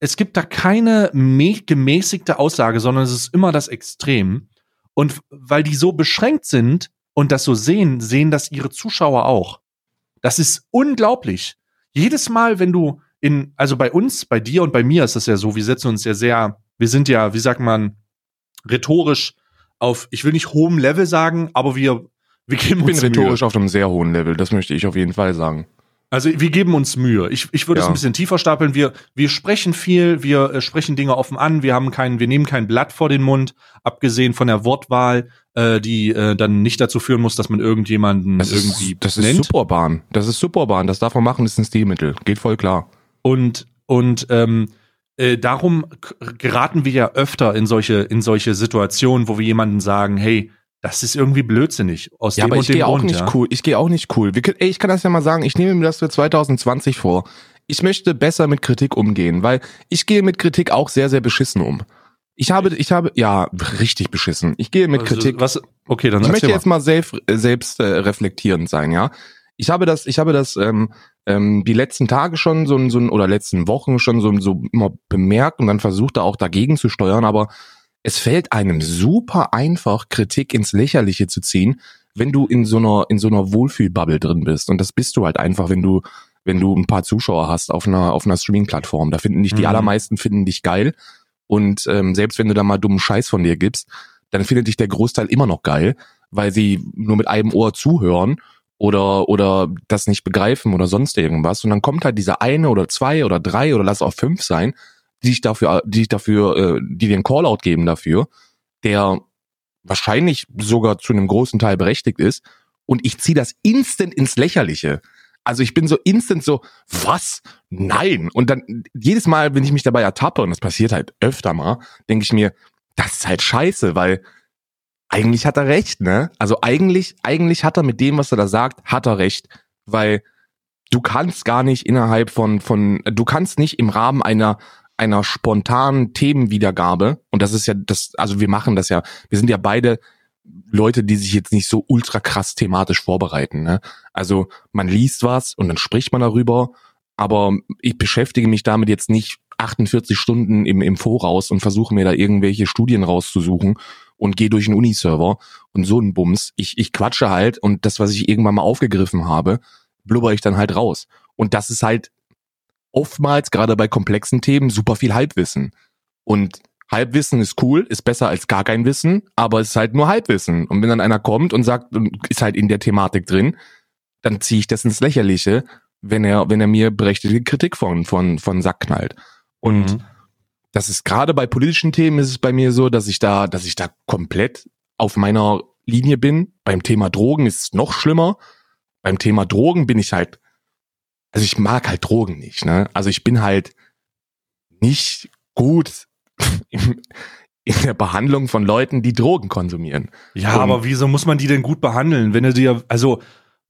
es gibt da keine gemäßigte Aussage, sondern es ist immer das Extrem. Und weil die so beschränkt sind und das so sehen, sehen das ihre Zuschauer auch. Das ist unglaublich. Jedes Mal, wenn du in, also bei uns, bei dir und bei mir ist das ja so, wir setzen uns ja sehr, wir sind ja, wie sagt man, rhetorisch auf, ich will nicht hohem Level sagen, aber wir, wir geben Ich bin uns rhetorisch Mühe. auf einem sehr hohen Level, das möchte ich auf jeden Fall sagen. Also wir geben uns Mühe. Ich, ich würde es Ja. ein bisschen tiefer stapeln. Wir, wir sprechen viel, wir äh, sprechen Dinge offen an, wir haben keinen, wir nehmen kein Blatt vor den Mund, abgesehen von der Wortwahl, äh, die äh, dann nicht dazu führen muss, dass man irgendjemanden Das irgendwie ist, das ist nennt. Superbahn. Das ist Superbahn. Das darf man machen, das ist ein Stilmittel. Geht voll klar. Und, und ähm, äh, darum geraten wir ja öfter in solche, in solche Situationen, wo wir jemanden sagen, hey, das ist irgendwie blödsinnig. Aus Ja, dem aber ich gehe auch nicht ja. cool. Ich gehe auch nicht cool. Wir, ey, ich kann das ja mal sagen. Ich nehme mir das für 2020 vor. Ich möchte besser mit Kritik umgehen, weil ich gehe mit Kritik auch sehr, sehr beschissen um. Ich habe, ich habe, ja, richtig beschissen. Ich gehe mit Also, Kritik. Was, okay, dann ich möchte erzähl jetzt mal selbst, äh, selbst äh, reflektierend sein, ja. Ich habe das, ich habe das ähm, ähm, die letzten Tage schon so so oder letzten Wochen schon so, so immer bemerkt und dann versucht da auch dagegen zu steuern, aber es fällt einem super einfach, Kritik ins Lächerliche zu ziehen, wenn du in so einer in so einer Wohlfühlbubble drin bist und das bist du halt einfach, wenn du wenn du ein paar Zuschauer hast auf einer auf einer Streaming-Plattform. Da finden dich die Mhm. allermeisten finden dich geil und ähm, selbst wenn du da mal dummen Scheiß von dir gibst, dann findet dich der Großteil immer noch geil, weil sie nur mit einem Ohr zuhören oder oder das nicht begreifen oder sonst irgendwas und dann kommt halt dieser eine oder zwei oder drei oder lass auch fünf sein, die dich dafür die dich dafür äh, die einen Callout geben dafür, der wahrscheinlich sogar zu einem großen Teil berechtigt ist und ich ziehe das instant ins Lächerliche. Also ich bin so instant so, was? Nein. Und dann jedes Mal, wenn ich mich dabei ertappe, und das passiert halt öfter mal, denke ich mir, das ist halt scheiße, weil eigentlich hat er recht, ne? Also eigentlich, eigentlich hat er mit dem, was er da sagt, hat er recht, weil du kannst gar nicht innerhalb von, von, du kannst nicht im Rahmen einer, einer spontanen Themenwiedergabe, und das ist ja das, also wir machen das ja, wir sind ja beide Leute, die sich jetzt nicht so ultra krass thematisch vorbereiten, ne? Also man liest was und dann spricht man darüber, aber ich beschäftige mich damit jetzt nicht 48 Stunden im, im Voraus und versuche mir da irgendwelche Studien rauszusuchen und gehe durch einen Uniserver und so ein Bums. Ich, ich quatsche halt und das, was ich irgendwann mal aufgegriffen habe, blubber ich dann halt raus. Und das ist halt oftmals, gerade bei komplexen Themen, super viel Halbwissen. Und Halbwissen ist cool, ist besser als gar kein Wissen, aber es ist halt nur Halbwissen. Und wenn dann einer kommt und sagt, ist halt in der Thematik drin, dann ziehe ich das ins Lächerliche, wenn er, wenn er mir berechtigte Kritik von, von, von Sack knallt. Und Mhm. das ist gerade bei politischen Themen ist es bei mir so, dass ich da, dass ich da komplett auf meiner Linie bin. Beim Thema Drogen ist es noch schlimmer. Beim Thema Drogen bin ich halt, also ich mag halt Drogen nicht, ne? Also ich bin halt nicht gut *laughs* im, in der Behandlung von Leuten, die Drogen konsumieren. Ja, Und- aber wieso muss man die denn gut behandeln, wenn er dir, also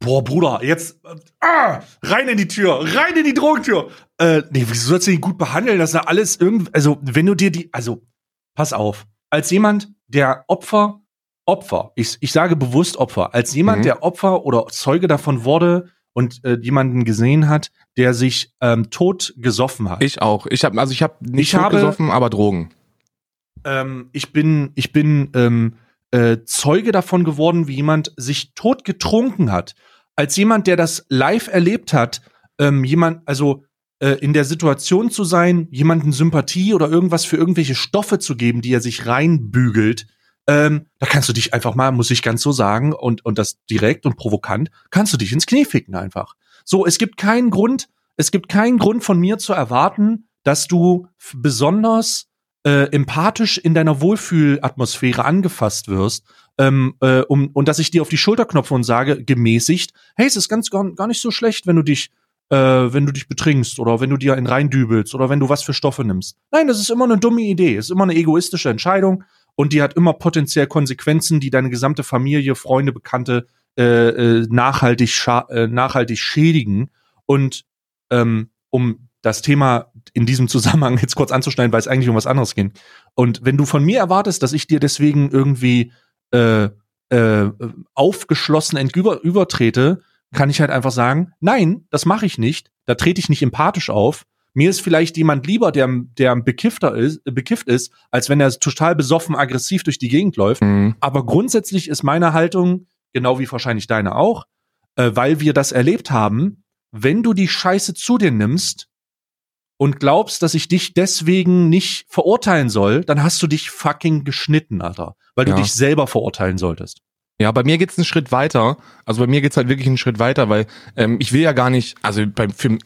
boah, Bruder, jetzt äh, ah, rein in die Tür, rein in die Drogentür. Äh, nee, wieso sollst du ihn gut behandeln? Das ist ja alles irgendwie, also wenn du dir die, also pass auf, als jemand, der Opfer, Opfer, ich, ich sage bewusst Opfer, als jemand, Mhm. der Opfer oder Zeuge davon wurde und äh, jemanden gesehen hat, der sich ähm, tot gesoffen hat. Ich auch. Ich habe also ich habe nicht Ich habe- gesoffen, aber Drogen. ähm, ich bin, ich bin ähm, äh, Zeuge davon geworden, wie jemand sich tot getrunken hat. Als jemand, der das live erlebt hat, ähm, jemand, also äh, in der Situation zu sein, jemanden Sympathie oder irgendwas für irgendwelche Stoffe zu geben, die er sich reinbügelt, ähm, da kannst du dich einfach mal, muss ich ganz so sagen, und, und das direkt und provokant, kannst du dich ins Knie ficken einfach. So, es gibt keinen Grund, es gibt keinen Grund von mir zu erwarten, dass du besonders äh, empathisch in deiner Wohlfühlatmosphäre angefasst wirst, ähm, äh, um, und dass ich dir auf die Schulter klopfe und sage, gemäßigt, hey, es ist ganz gar, gar nicht so schlecht, wenn du dich, äh, wenn du dich betrinkst oder wenn du dir einen reindübelst oder wenn du was für Stoffe nimmst. Nein, das ist immer eine dumme Idee, ist immer eine egoistische Entscheidung und die hat immer potenziell Konsequenzen, die deine gesamte Familie, Freunde, Bekannte äh, äh, nachhaltig, scha- äh, nachhaltig schädigen. Und ähm, um das Thema in diesem Zusammenhang jetzt kurz anzuschneiden, weil es eigentlich um was anderes ging. Und wenn du von mir erwartest, dass ich dir deswegen irgendwie äh, äh, aufgeschlossen entgüber übertrete, kann ich halt einfach sagen, nein, das mache ich nicht. Da trete ich nicht empathisch auf. Mir ist vielleicht jemand lieber, der, der bekiffter ist, bekifft ist, als wenn er total besoffen aggressiv durch die Gegend läuft. Mhm. Aber grundsätzlich ist meine Haltung, genau wie wahrscheinlich deine auch, äh, weil wir das erlebt haben, wenn du die Scheiße zu dir nimmst und glaubst, dass ich dich deswegen nicht verurteilen soll, dann hast du dich fucking geschnitten, Alter. Weil du Ja. dich selber verurteilen solltest. Ja, bei mir geht's einen Schritt weiter. Also bei mir geht's halt wirklich einen Schritt weiter, weil ähm, ich will ja gar nicht, also beim Film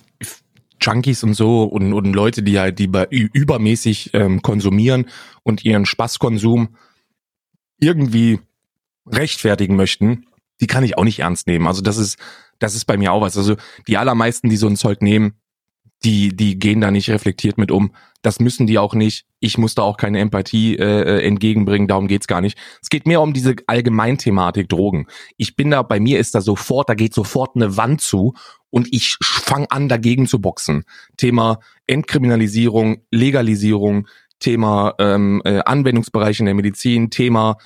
Junkies und so und, und Leute, die halt die übermäßig ähm, konsumieren und ihren Spaßkonsum irgendwie rechtfertigen möchten, die kann ich auch nicht ernst nehmen. Also das ist, das ist bei mir auch was. Also die allermeisten, die so ein Zeug nehmen, die, die gehen da nicht reflektiert mit um. Das müssen die auch nicht. Ich muss da auch keine Empathie äh, äh, entgegenbringen. Darum geht's gar nicht. Es geht mehr um diese Allgemeinthematik Drogen. Ich bin da, bei mir ist da sofort, da geht sofort eine Wand zu und ich fange an, dagegen zu boxen. Thema Entkriminalisierung, Legalisierung, Thema ähm, äh, Anwendungsbereich in der Medizin, Thema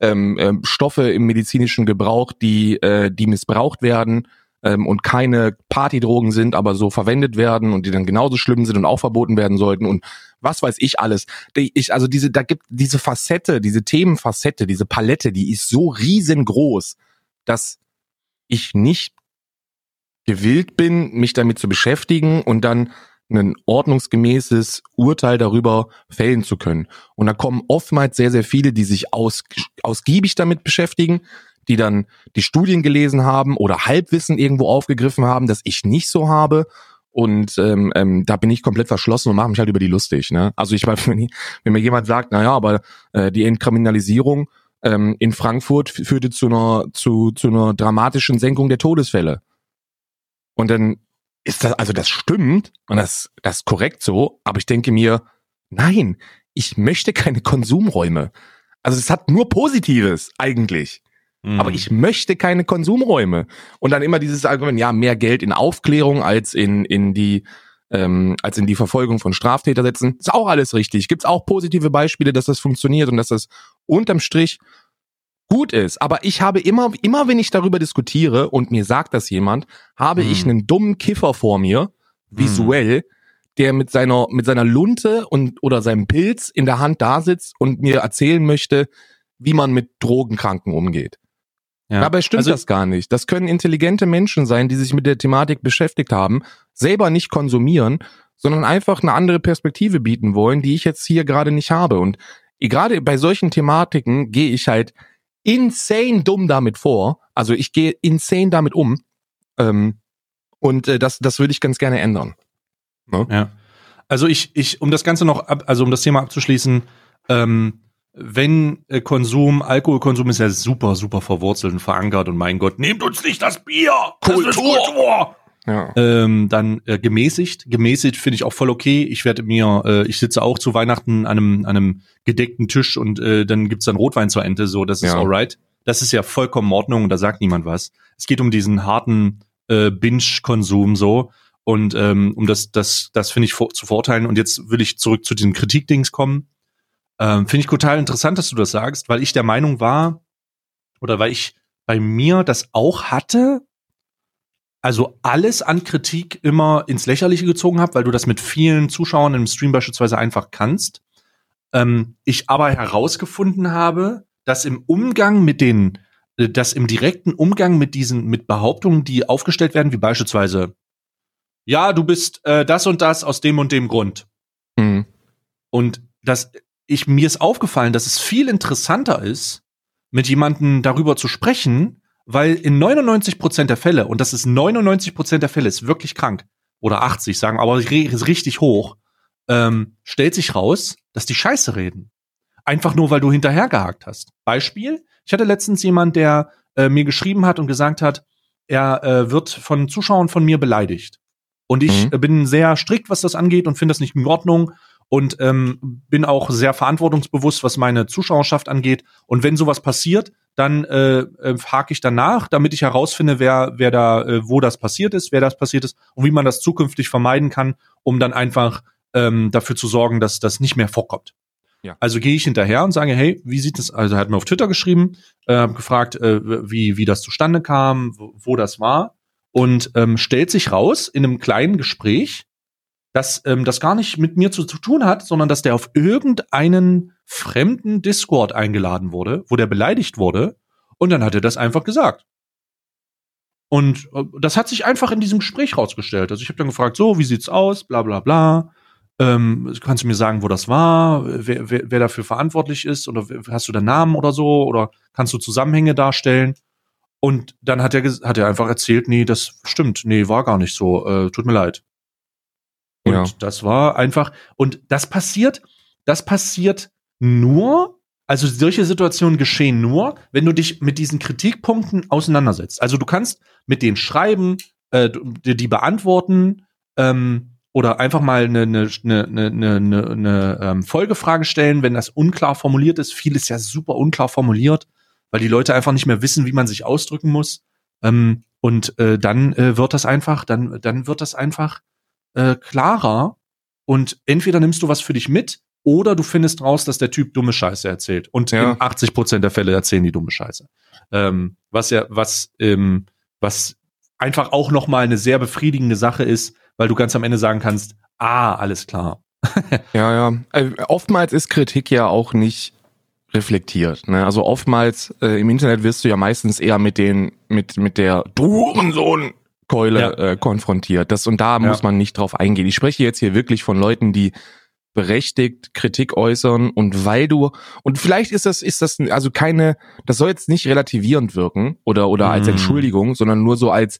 ähm, ähm, Stoffe im medizinischen Gebrauch, die, äh, die missbraucht werden ähm, und keine Partydrogen sind, aber so verwendet werden und die dann genauso schlimm sind und auch verboten werden sollten und was weiß ich alles. Ich, also diese, da gibt diese Facette, diese Themenfacette, diese Palette, die ist so riesengroß, dass ich nicht gewillt bin, mich damit zu beschäftigen und dann ein ordnungsgemäßes Urteil darüber fällen zu können. Und da kommen oftmals sehr, sehr viele, die sich aus, ausgiebig damit beschäftigen, die dann die Studien gelesen haben oder Halbwissen irgendwo aufgegriffen haben, das ich nicht so habe. Und ähm, ähm, da bin ich komplett verschlossen und mache mich halt über die lustig. Ne? Also ich weiß, *laughs* wenn, wenn mir jemand sagt, naja, aber äh, die Entkriminalisierung ähm, in Frankfurt führte zu einer, zu, zu einer dramatischen Senkung der Todesfälle. Und dann ist das, also das stimmt und das, das korrekt so, aber ich denke mir, nein, ich möchte keine Konsumräume. Also es hat nur Positives eigentlich. Mhm. Aber ich möchte keine Konsumräume. Und dann immer dieses Argument, ja, mehr Geld in Aufklärung als in, in die, ähm, als in die Verfolgung von Straftäter setzen. Ist auch alles richtig. Gibt's auch positive Beispiele, dass das funktioniert und dass das unterm Strich gut ist. Aber ich habe immer, immer wenn ich darüber diskutiere und mir sagt das jemand, habe Hm. ich einen dummen Kiffer vor mir, visuell, der mit seiner, mit seiner Lunte und, oder seinem Pilz in der Hand da sitzt und mir erzählen möchte, wie man mit Drogenkranken umgeht. Ja. Dabei stimmt also, das gar nicht. Das können intelligente Menschen sein, die sich mit der Thematik beschäftigt haben, selber nicht konsumieren, sondern einfach eine andere Perspektive bieten wollen, die ich jetzt hier gerade nicht habe. Und gerade bei solchen Thematiken gehe ich halt insane dumm damit vor. Also ich gehe insane damit um. Ähm, und äh, das, das würde ich ganz gerne ändern. Ja. Also ich, ich, um das Ganze noch ab, also um das Thema abzuschließen, ähm, wenn äh, Konsum, Alkoholkonsum ist ja super, super verwurzelt und verankert und mein Gott, nehmt uns nicht das Bier! Das ist Kultur! Kultur! Ja. Ähm, dann äh, gemäßigt. Gemäßigt finde ich auch voll okay. Ich werde mir, äh, ich sitze auch zu Weihnachten an einem, an einem gedeckten Tisch und äh, dann gibt's dann Rotwein zur Ente, so das ist Ja. alright. Das ist ja vollkommen in Ordnung, da sagt niemand was. Es geht um diesen harten äh, Binge-Konsum so. Und ähm, um das, das, das finde ich vor, zu vorteilen. Und jetzt will ich zurück zu diesen Kritikdings kommen. Ähm, finde ich total interessant, dass du das sagst, weil ich der Meinung war, oder weil ich bei mir das auch hatte, also alles an Kritik immer ins Lächerliche gezogen habe, weil du das mit vielen Zuschauern im Stream beispielsweise einfach kannst. Ähm, ich aber herausgefunden habe, dass im Umgang mit den, äh, dass im direkten Umgang mit diesen, mit Behauptungen, die aufgestellt werden, wie beispielsweise, ja, du bist äh, das und das aus dem und dem Grund. Mhm. Und dass ich mir ist aufgefallen, dass es viel interessanter ist, mit jemandem darüber zu sprechen, weil in 99 Prozent der Fälle, und das ist 99 Prozent der Fälle, ist wirklich krank, oder 80 sagen, aber richtig hoch, ähm, stellt sich raus, dass die Scheiße reden. Einfach nur, weil du hinterhergehakt hast. Beispiel, ich hatte letztens jemand, der äh, mir geschrieben hat und gesagt hat, er äh, wird von Zuschauern von mir beleidigt. Und ich mhm. bin sehr strikt, was das angeht und finde das nicht in Ordnung und ähm, bin auch sehr verantwortungsbewusst, was meine Zuschauerschaft angeht. Und wenn sowas passiert, dann äh, äh, hake ich danach, damit ich herausfinde, wer, wer da, äh, wo das passiert ist, wer das passiert ist und wie man das zukünftig vermeiden kann, um dann einfach ähm, dafür zu sorgen, dass das nicht mehr vorkommt. Ja. Also gehe ich hinterher und sage, hey, wie sieht das? Also er hat mir auf Twitter geschrieben, äh, gefragt, äh, wie wie das zustande kam, wo, wo das war und ähm, stellt sich raus in einem kleinen Gespräch, dass ähm, das gar nicht mit mir zu, zu tun hat, sondern dass der auf irgendeinen fremden Discord eingeladen wurde, wo der beleidigt wurde und dann hat er das einfach gesagt. Und äh, das hat sich einfach in diesem Gespräch rausgestellt. Also ich habe dann gefragt, so, wie sieht's aus, bla bla bla. Ähm, kannst du mir sagen, wo das war, wer, wer, wer dafür verantwortlich ist oder hast du den Namen oder so oder kannst du Zusammenhänge darstellen? Und dann hat er, hat er einfach erzählt, nee, das stimmt, nee, war gar nicht so, äh, tut mir leid. Und ja. das war einfach, und das passiert, das passiert nur, also solche Situationen geschehen nur, wenn du dich mit diesen Kritikpunkten auseinandersetzt. Also du kannst mit denen schreiben, äh, die beantworten, ähm, oder einfach mal eine, eine, eine, eine, eine ähm, Folgefrage stellen, wenn das unklar formuliert ist. Viel ist ja super unklar formuliert, weil die Leute einfach nicht mehr wissen, wie man sich ausdrücken muss. Ähm, und äh, dann äh, wird das einfach, dann, dann wird das einfach äh, klarer. Und entweder nimmst du was für dich mit oder du findest raus, dass der Typ dumme Scheiße erzählt. Und ja. in 80 Prozent der Fälle erzählen die dumme Scheiße. Ähm, was ja, was, ähm, was einfach auch noch mal eine sehr befriedigende Sache ist, weil du ganz am Ende sagen kannst, ah, alles klar. *laughs* ja, ja. Äh, oftmals ist Kritik ja auch nicht reflektiert. Ne? Also oftmals äh, im Internet wirst du ja meistens eher mit den mit mit der Durensohn Keule ja. äh, konfrontiert. Das und da ja. muss man nicht drauf eingehen. Ich spreche jetzt hier wirklich von Leuten, die berechtigt Kritik äußern und weil du und vielleicht ist das ist das also keine das soll jetzt nicht relativierend wirken oder oder als mhm. Entschuldigung, sondern nur so als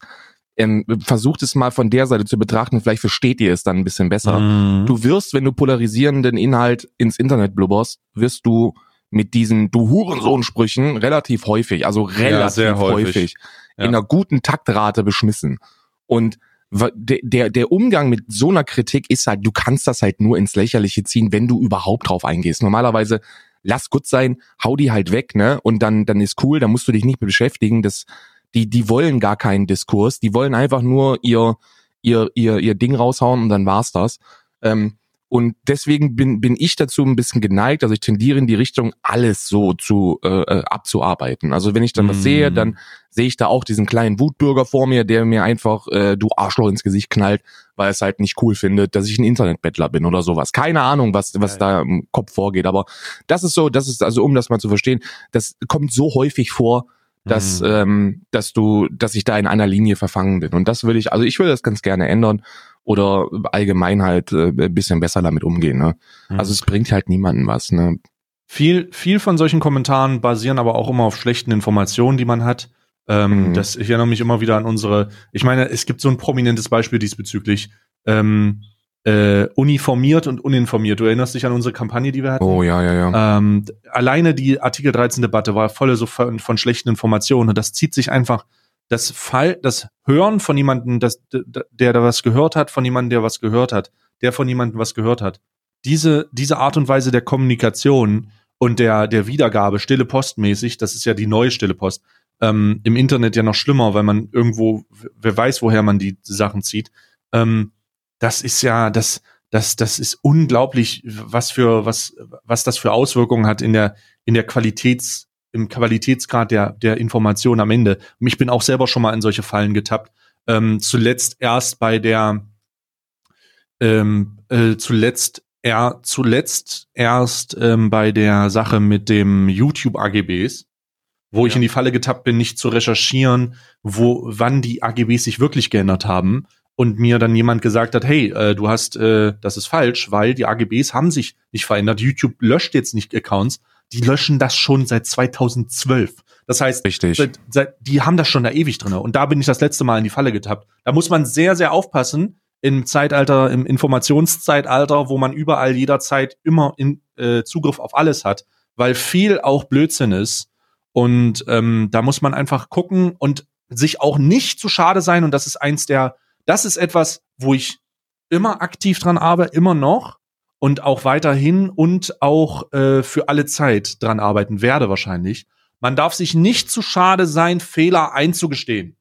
ähm, versucht es mal von der Seite zu betrachten, vielleicht versteht ihr es dann ein bisschen besser. Mhm. Du wirst, wenn du polarisierenden Inhalt ins Internet blubberst, wirst du mit diesen du Hurensohn-Sprüchen relativ häufig, also relativ ja, häufig, häufig. In einer guten Taktrate beschmissen. Und der, der Umgang mit so einer Kritik ist halt, du kannst das halt nur ins Lächerliche ziehen, wenn du überhaupt drauf eingehst. Normalerweise lass gut sein, hau die halt weg, ne? Und dann, dann ist cool, dann musst du dich nicht mehr beschäftigen. Das, die, die wollen gar keinen Diskurs, die wollen einfach nur ihr, ihr, ihr, ihr Ding raushauen und dann war's das. Ähm, und deswegen bin, bin ich dazu ein bisschen geneigt, also ich tendiere in die Richtung, alles so zu äh, äh abzuarbeiten. Also wenn ich dann was sehe, dann mm. sehe ich da auch diesen kleinen Wutbürger vor mir, der mir einfach äh, du Arschloch ins Gesicht knallt, weil es halt nicht cool findet, dass ich ein Internetbettler bin oder sowas. Keine Ahnung, was, was da im Kopf vorgeht. Aber das ist so, das ist, also um das mal zu verstehen, das kommt so häufig vor, dass, mhm. ähm, dass du, dass ich da in einer Linie verfangen bin. Und das will ich, also ich will das ganz gerne ändern oder allgemein halt äh, ein bisschen besser damit umgehen. Ne? Mhm. Also es bringt halt niemanden was. Ne? Viel, viel von solchen Kommentaren basieren aber auch immer auf schlechten Informationen, die man hat. Ähm, mhm. Das ich erinnere mich immer wieder an unsere. Ich meine, es gibt so ein prominentes Beispiel diesbezüglich. Ähm, äh, uniformiert und uninformiert. Du erinnerst dich an unsere Kampagne, die wir hatten? Oh ja, ja, ja. Ähm, alleine die Artikel 13 Debatte war voll so von, von schlechten Informationen und das zieht sich einfach das Fall, das Hören von jemandem, das, der da was gehört hat, von jemandem, der was gehört hat, der von jemandem was gehört hat. Diese, diese Art und Weise der Kommunikation und der, der Wiedergabe, stille Post mäßig, das ist ja die neue stille Post, ähm, im Internet ja noch schlimmer, weil man irgendwo, wer weiß, woher man die Sachen zieht. Ähm, das ist ja, das, das, das ist unglaublich, was für, was, was das für Auswirkungen hat in der, in der Qualitäts, im Qualitätsgrad der, der Information am Ende. Ich bin auch selber schon mal in solche Fallen getappt. Ähm, zuletzt erst bei der, ähm, äh, zuletzt er zuletzt erst ähm, bei der Sache mit dem YouTube AGBs, wo ja. ich in die Falle getappt bin, nicht zu recherchieren, wo wann die AGBs sich wirklich geändert haben und mir dann jemand gesagt hat, hey, äh, du hast, äh, das ist falsch, weil die AGBs haben sich nicht verändert. YouTube löscht jetzt nicht Accounts, die löschen das schon seit 2012. Das heißt, Richtig. Seit, seit, die haben das schon da ewig drinne. Und da bin ich das letzte Mal in die Falle getappt. Da muss man sehr, sehr aufpassen im Zeitalter, im Informationszeitalter, wo man überall jederzeit immer in, äh, Zugriff auf alles hat, weil viel auch Blödsinn ist. Und ähm, da muss man einfach gucken und sich auch nicht zu schade sein. Und das ist eins der das ist etwas, wo ich immer aktiv dran arbeite, immer noch und auch weiterhin und auch äh, für alle Zeit dran arbeiten werde wahrscheinlich. Man darf sich nicht zu schade sein, Fehler einzugestehen.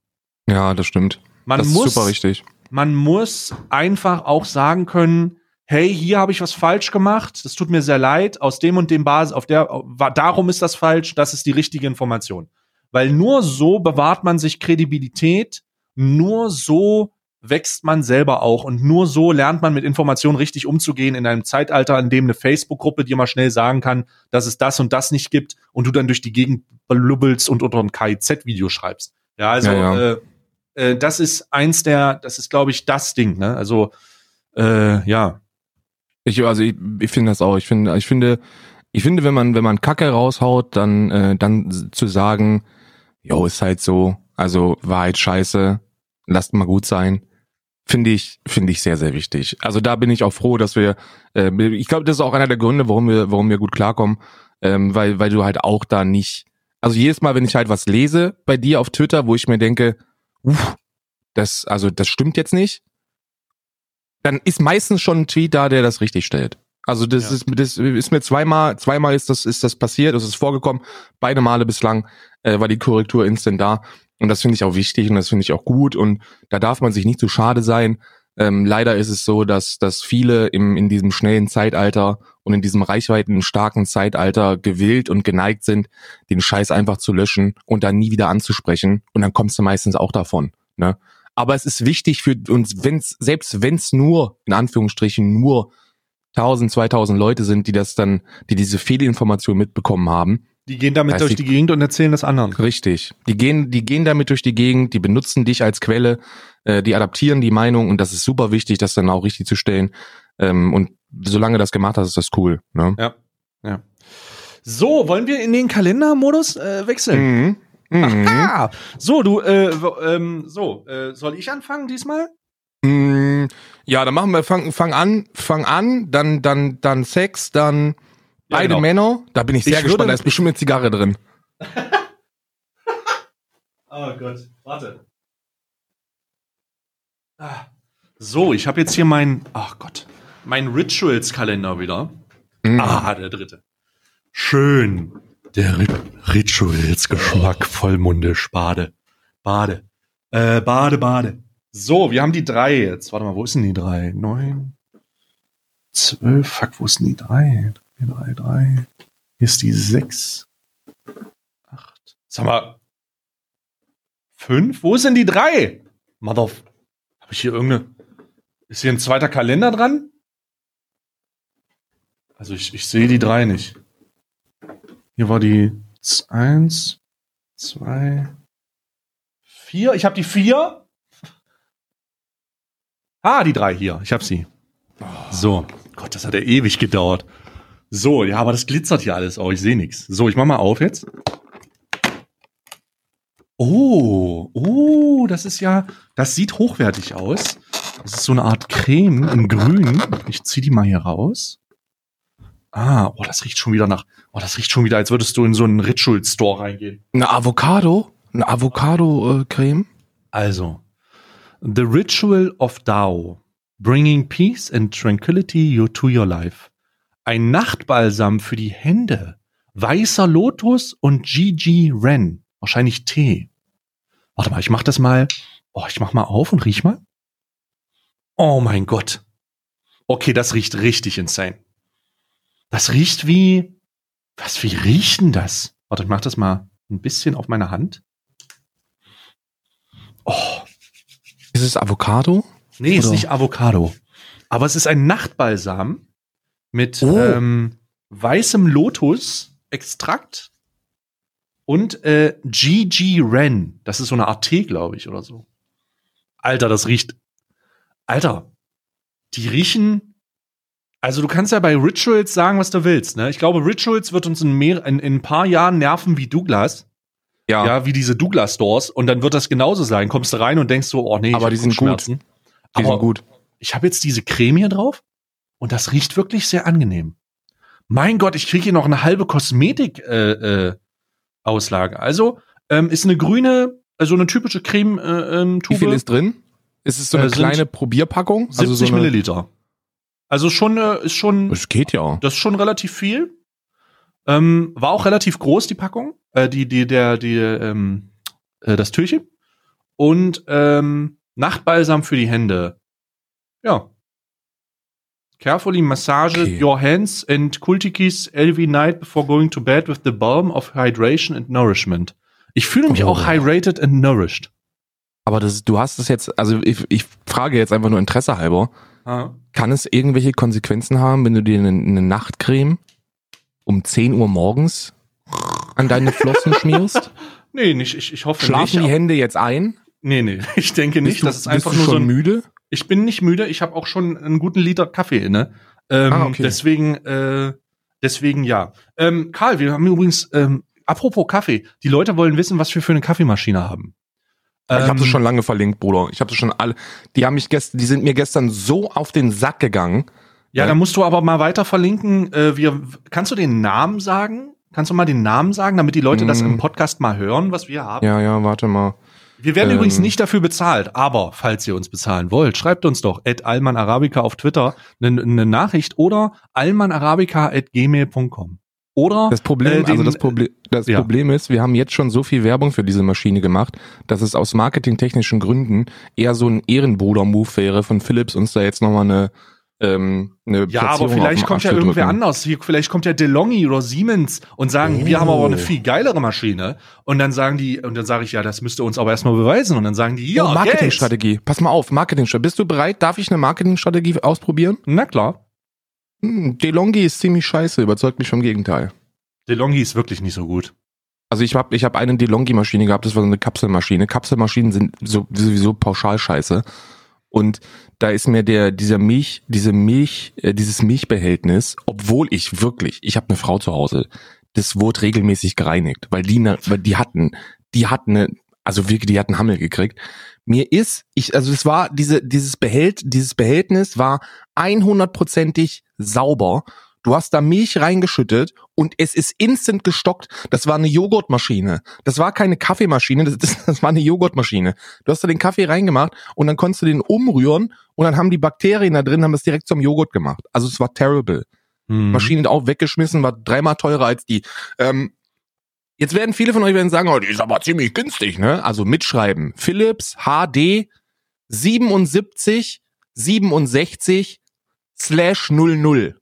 Ja, das stimmt. Man das muss, ist super wichtig. Man muss einfach auch sagen können, hey, hier habe ich was falsch gemacht, das tut mir sehr leid, aus dem und dem Basis, auf der, darum ist das falsch, das ist die richtige Information. Weil nur so bewahrt man sich Kredibilität, nur so wächst man selber auch und nur so lernt man mit Informationen richtig umzugehen in einem Zeitalter, in dem eine Facebook-Gruppe dir mal schnell sagen kann, dass es das und das nicht gibt und du dann durch die Gegend blubbelst und unter ein KIZ-Video schreibst. Ja, also ja, ja. Äh, äh, das ist eins der, das ist glaube ich das Ding. Ne? Also äh, ja. Ich also ich, ich finde das auch. Ich finde, ich finde, ich finde, wenn man wenn man Kacke raushaut, dann äh, dann zu sagen, jo ist halt so, also Wahrheit scheiße, lasst mal gut sein finde ich finde ich sehr sehr wichtig. Also da bin ich auch froh, dass wir äh, ich glaube, das ist auch einer der Gründe, warum wir warum wir gut klarkommen, ähm, weil weil du halt auch da nicht also jedes Mal, wenn ich halt was lese bei dir auf Twitter, wo ich mir denke, uff, das also das stimmt jetzt nicht, dann ist meistens schon ein Tweet da, der das richtig stellt. Also das ja. ist das ist mir zweimal zweimal ist das ist das passiert, das ist vorgekommen, beide Male bislang äh, war die Korrektur instant da und das finde ich auch wichtig und das finde ich auch gut. Und da darf man sich nicht zu schade sein. Ähm, leider ist es so, dass, dass viele im, in diesem schnellen Zeitalter und in diesem reichweiten starken Zeitalter gewillt und geneigt sind, den Scheiß einfach zu löschen und dann nie wieder anzusprechen. Und dann kommst du meistens auch davon. Ne? Aber es ist wichtig für uns, wenn's, selbst wenn es nur, in Anführungsstrichen, nur 1000, 2000 Leute sind, die das dann, die diese Fehlinformation mitbekommen haben, die gehen damit durch die, die, Gegend und erzählen das anderen. Richtig. Die gehen, die gehen damit durch die Gegend, die benutzen dich als Quelle, äh, die adaptieren die Meinung und das ist super wichtig, das dann auch richtig zu stellen. Ähm, und solange das gemacht hast, ist das cool. Ne? Ja. ja. So, wollen wir in den Kalendermodus äh, wechseln? Mhm. Mhm. Aha. So, du, äh, ähm, so, äh, soll ich anfangen diesmal? Mhm. Ja, dann machen wir, fang, fang an, fang an, dann, dann, dann Sex, dann ja, Beide genau. Männer, da bin ich sehr ich gespannt, da ist bestimmt eine Zigarre drin. *laughs* oh Gott, warte. Ah. So, ich habe jetzt hier mein, ach Gott, mein Rituals-Kalender wieder. Mm. Ah, der dritte. Schön. Der Rituals-Geschmack vollmundisch. Bade. Bade. Äh, Bade, Bade. So, wir haben die drei jetzt. Warte mal, wo ist denn die drei? Neun, zwölf, fuck, wo ist denn die drei? 3, 3. Hier ist die 6. 8. Sag mal. 5? Wo ist denn die 3? Mother. Habe ich hier irgendeine. Ist hier ein zweiter Kalender dran? Also ich, ich sehe die 3 nicht. Hier war die 1, 2, 4. Ich habe die 4. Ah, die 3 hier. Ich habe sie. So. Gott, das hat ja ewig gedauert. So, ja, aber das glitzert hier alles auch. Ich sehe nichts. So, ich mach mal auf jetzt. Oh, oh, das ist ja, das sieht hochwertig aus. Das ist so eine Art Creme in Grün. Ich zieh die mal hier raus. Ah, oh, das riecht schon wieder nach, oh, das riecht schon wieder, als würdest du in so einen Ritual Store reingehen. Eine Avocado? Eine Avocado-Creme? Äh, also, The Ritual of Tao. Bringing peace and tranquility to your life. Ein Nachtbalsam für die Hände Weißer Lotus und GG Ren. Wahrscheinlich Tee. Warte mal, ich mach das mal. Oh, ich mach mal auf und riech mal. Oh mein Gott. Okay, das riecht richtig insane. Das riecht wie. Was, wie riecht denn das? Warte, ich mach das mal ein bisschen auf meine Hand. Oh. Ist es Avocado? Nee, ist Oder? nicht Avocado. Aber es ist ein Nachtbalsam mit Oh. ähm, weißem Lotus-Extrakt und äh, GG Ren. Das ist so eine Art Tee, glaube ich, oder so. Alter, das riecht. Alter, die riechen. Also du kannst ja bei Rituals sagen, was du willst. Ne? Ich glaube, Rituals wird uns in, mehr, in, in ein paar Jahren nerven wie Douglas. Ja. Ja, wie diese Douglas Stores. Und dann wird das genauso sein. Kommst du rein und denkst so, oh nee, Aber die sind gut. Die Aber sind gut. ich habe jetzt diese Creme hier drauf und das riecht wirklich sehr angenehm. Mein Gott, ich kriege hier noch eine halbe Kosmetik äh, äh. Also ähm, ist eine grüne, also eine typische Creme äh, ähm, Wie viel ist drin? Ist es so eine Äh, kleine Probierpackung? 70 so eine, Milliliter. Also schon äh, ist schon Es geht ja. das ist schon relativ viel. Ähm, war auch relativ groß die Packung, äh, die die der die ähm, äh, das Türchen und ähm, Nachtbalsam für die Hände. Ja. Carefully massage Okay. your hands and kultikis every night before going to bed with the balm of hydration and nourishment. Ich fühle mich Oh. auch hydrated and nourished. Aber das, du hast es jetzt, also ich, ich frage jetzt einfach nur Interesse halber. Kann es irgendwelche Konsequenzen haben, wenn du dir eine, eine Nachtcreme um 10 Uhr morgens an deine Flossen *laughs* schmierst? Nee, nicht, ich, ich hoffe Schlafen nicht. die Hände jetzt ein? Nee, nee, *laughs* ich denke nicht. Bist du, das ist einfach bist nur du so schon ein müde? Ich bin nicht müde, ich habe auch schon einen guten Liter Kaffee inne. Ähm, Ah, okay. Deswegen, äh, deswegen ja. Ähm, Karl, wir haben übrigens, ähm, apropos Kaffee, die Leute wollen wissen, was wir für eine Kaffeemaschine haben. ich habe Ähm, das schon lange verlinkt, Bruder. Ich habe das schon alle. Die haben mich gestern, die sind mir gestern so auf den Sack gegangen. Ja, Ja. dann musst du aber mal weiter verlinken. Äh, wir, kannst du den Namen sagen? Kannst du mal den Namen sagen, damit die Leute das Mm. im Podcast mal hören, was wir haben? Ja, ja, warte mal. Wir werden Ähm. übrigens nicht dafür bezahlt, aber falls ihr uns bezahlen wollt, schreibt uns doch at almanarabica auf Twitter eine, eine Nachricht oder almanarabica at gmail.com. Oder Das Problem, äh, den- also das Problem, das ja. Problem ist, wir haben jetzt schon so viel Werbung für diese Maschine gemacht, dass es aus marketingtechnischen Gründen eher so ein Ehrenbruder-Move wäre von Philips, uns da jetzt nochmal eine, ähm, eine Ja, aber Platzierung vielleicht kommt ja irgendwer drücken. anders. Hier, vielleicht kommt ja DeLonghi oder Siemens und sagen, wir haben aber eine Oh. viel geilere Maschine. Und dann sagen die, und dann sage ich, ja, das müsst ihr uns aber erstmal beweisen. Und dann sagen die, ja, oh. Marketingstrategie. Pass mal auf, Marketingstrategie. Bist du bereit? Darf ich eine Marketingstrategie ausprobieren? Na klar. Hm, DeLonghi ist ziemlich scheiße, überzeugt mich vom Gegenteil. DeLonghi ist wirklich nicht so gut. Also ich habe ich hab eine DeLonghi-Maschine gehabt, das war so eine Kapselmaschine. Kapselmaschinen sind so, sowieso pauschal scheiße. Und da ist mir der dieser Milch, diese Milch, äh, dieses Milchbehältnis, obwohl ich wirklich, ich habe eine Frau zu Hause, das wurde regelmäßig gereinigt, weil die, ne, weil die hatten, die hatten, eine, also wirklich, die hatten Hammel gekriegt. Mir ist, ich, also es war diese, dieses Behält, dieses Behältnis war 100%ig sauber. Du hast da Milch reingeschüttet und es ist instant gestockt. Das war eine Joghurtmaschine. Das war keine Kaffeemaschine, das, das, das war eine Joghurtmaschine. Du hast da den Kaffee reingemacht und dann konntest du den umrühren und dann haben die Bakterien da drin, haben das direkt zum Joghurt gemacht. Also es war terrible. Hm. Maschine auch weggeschmissen, war dreimal teurer als die. Ähm, jetzt werden viele von euch werden sagen, oh, die ist aber ziemlich günstig, ne? Also mitschreiben. Philips HD 77 67 slash 00.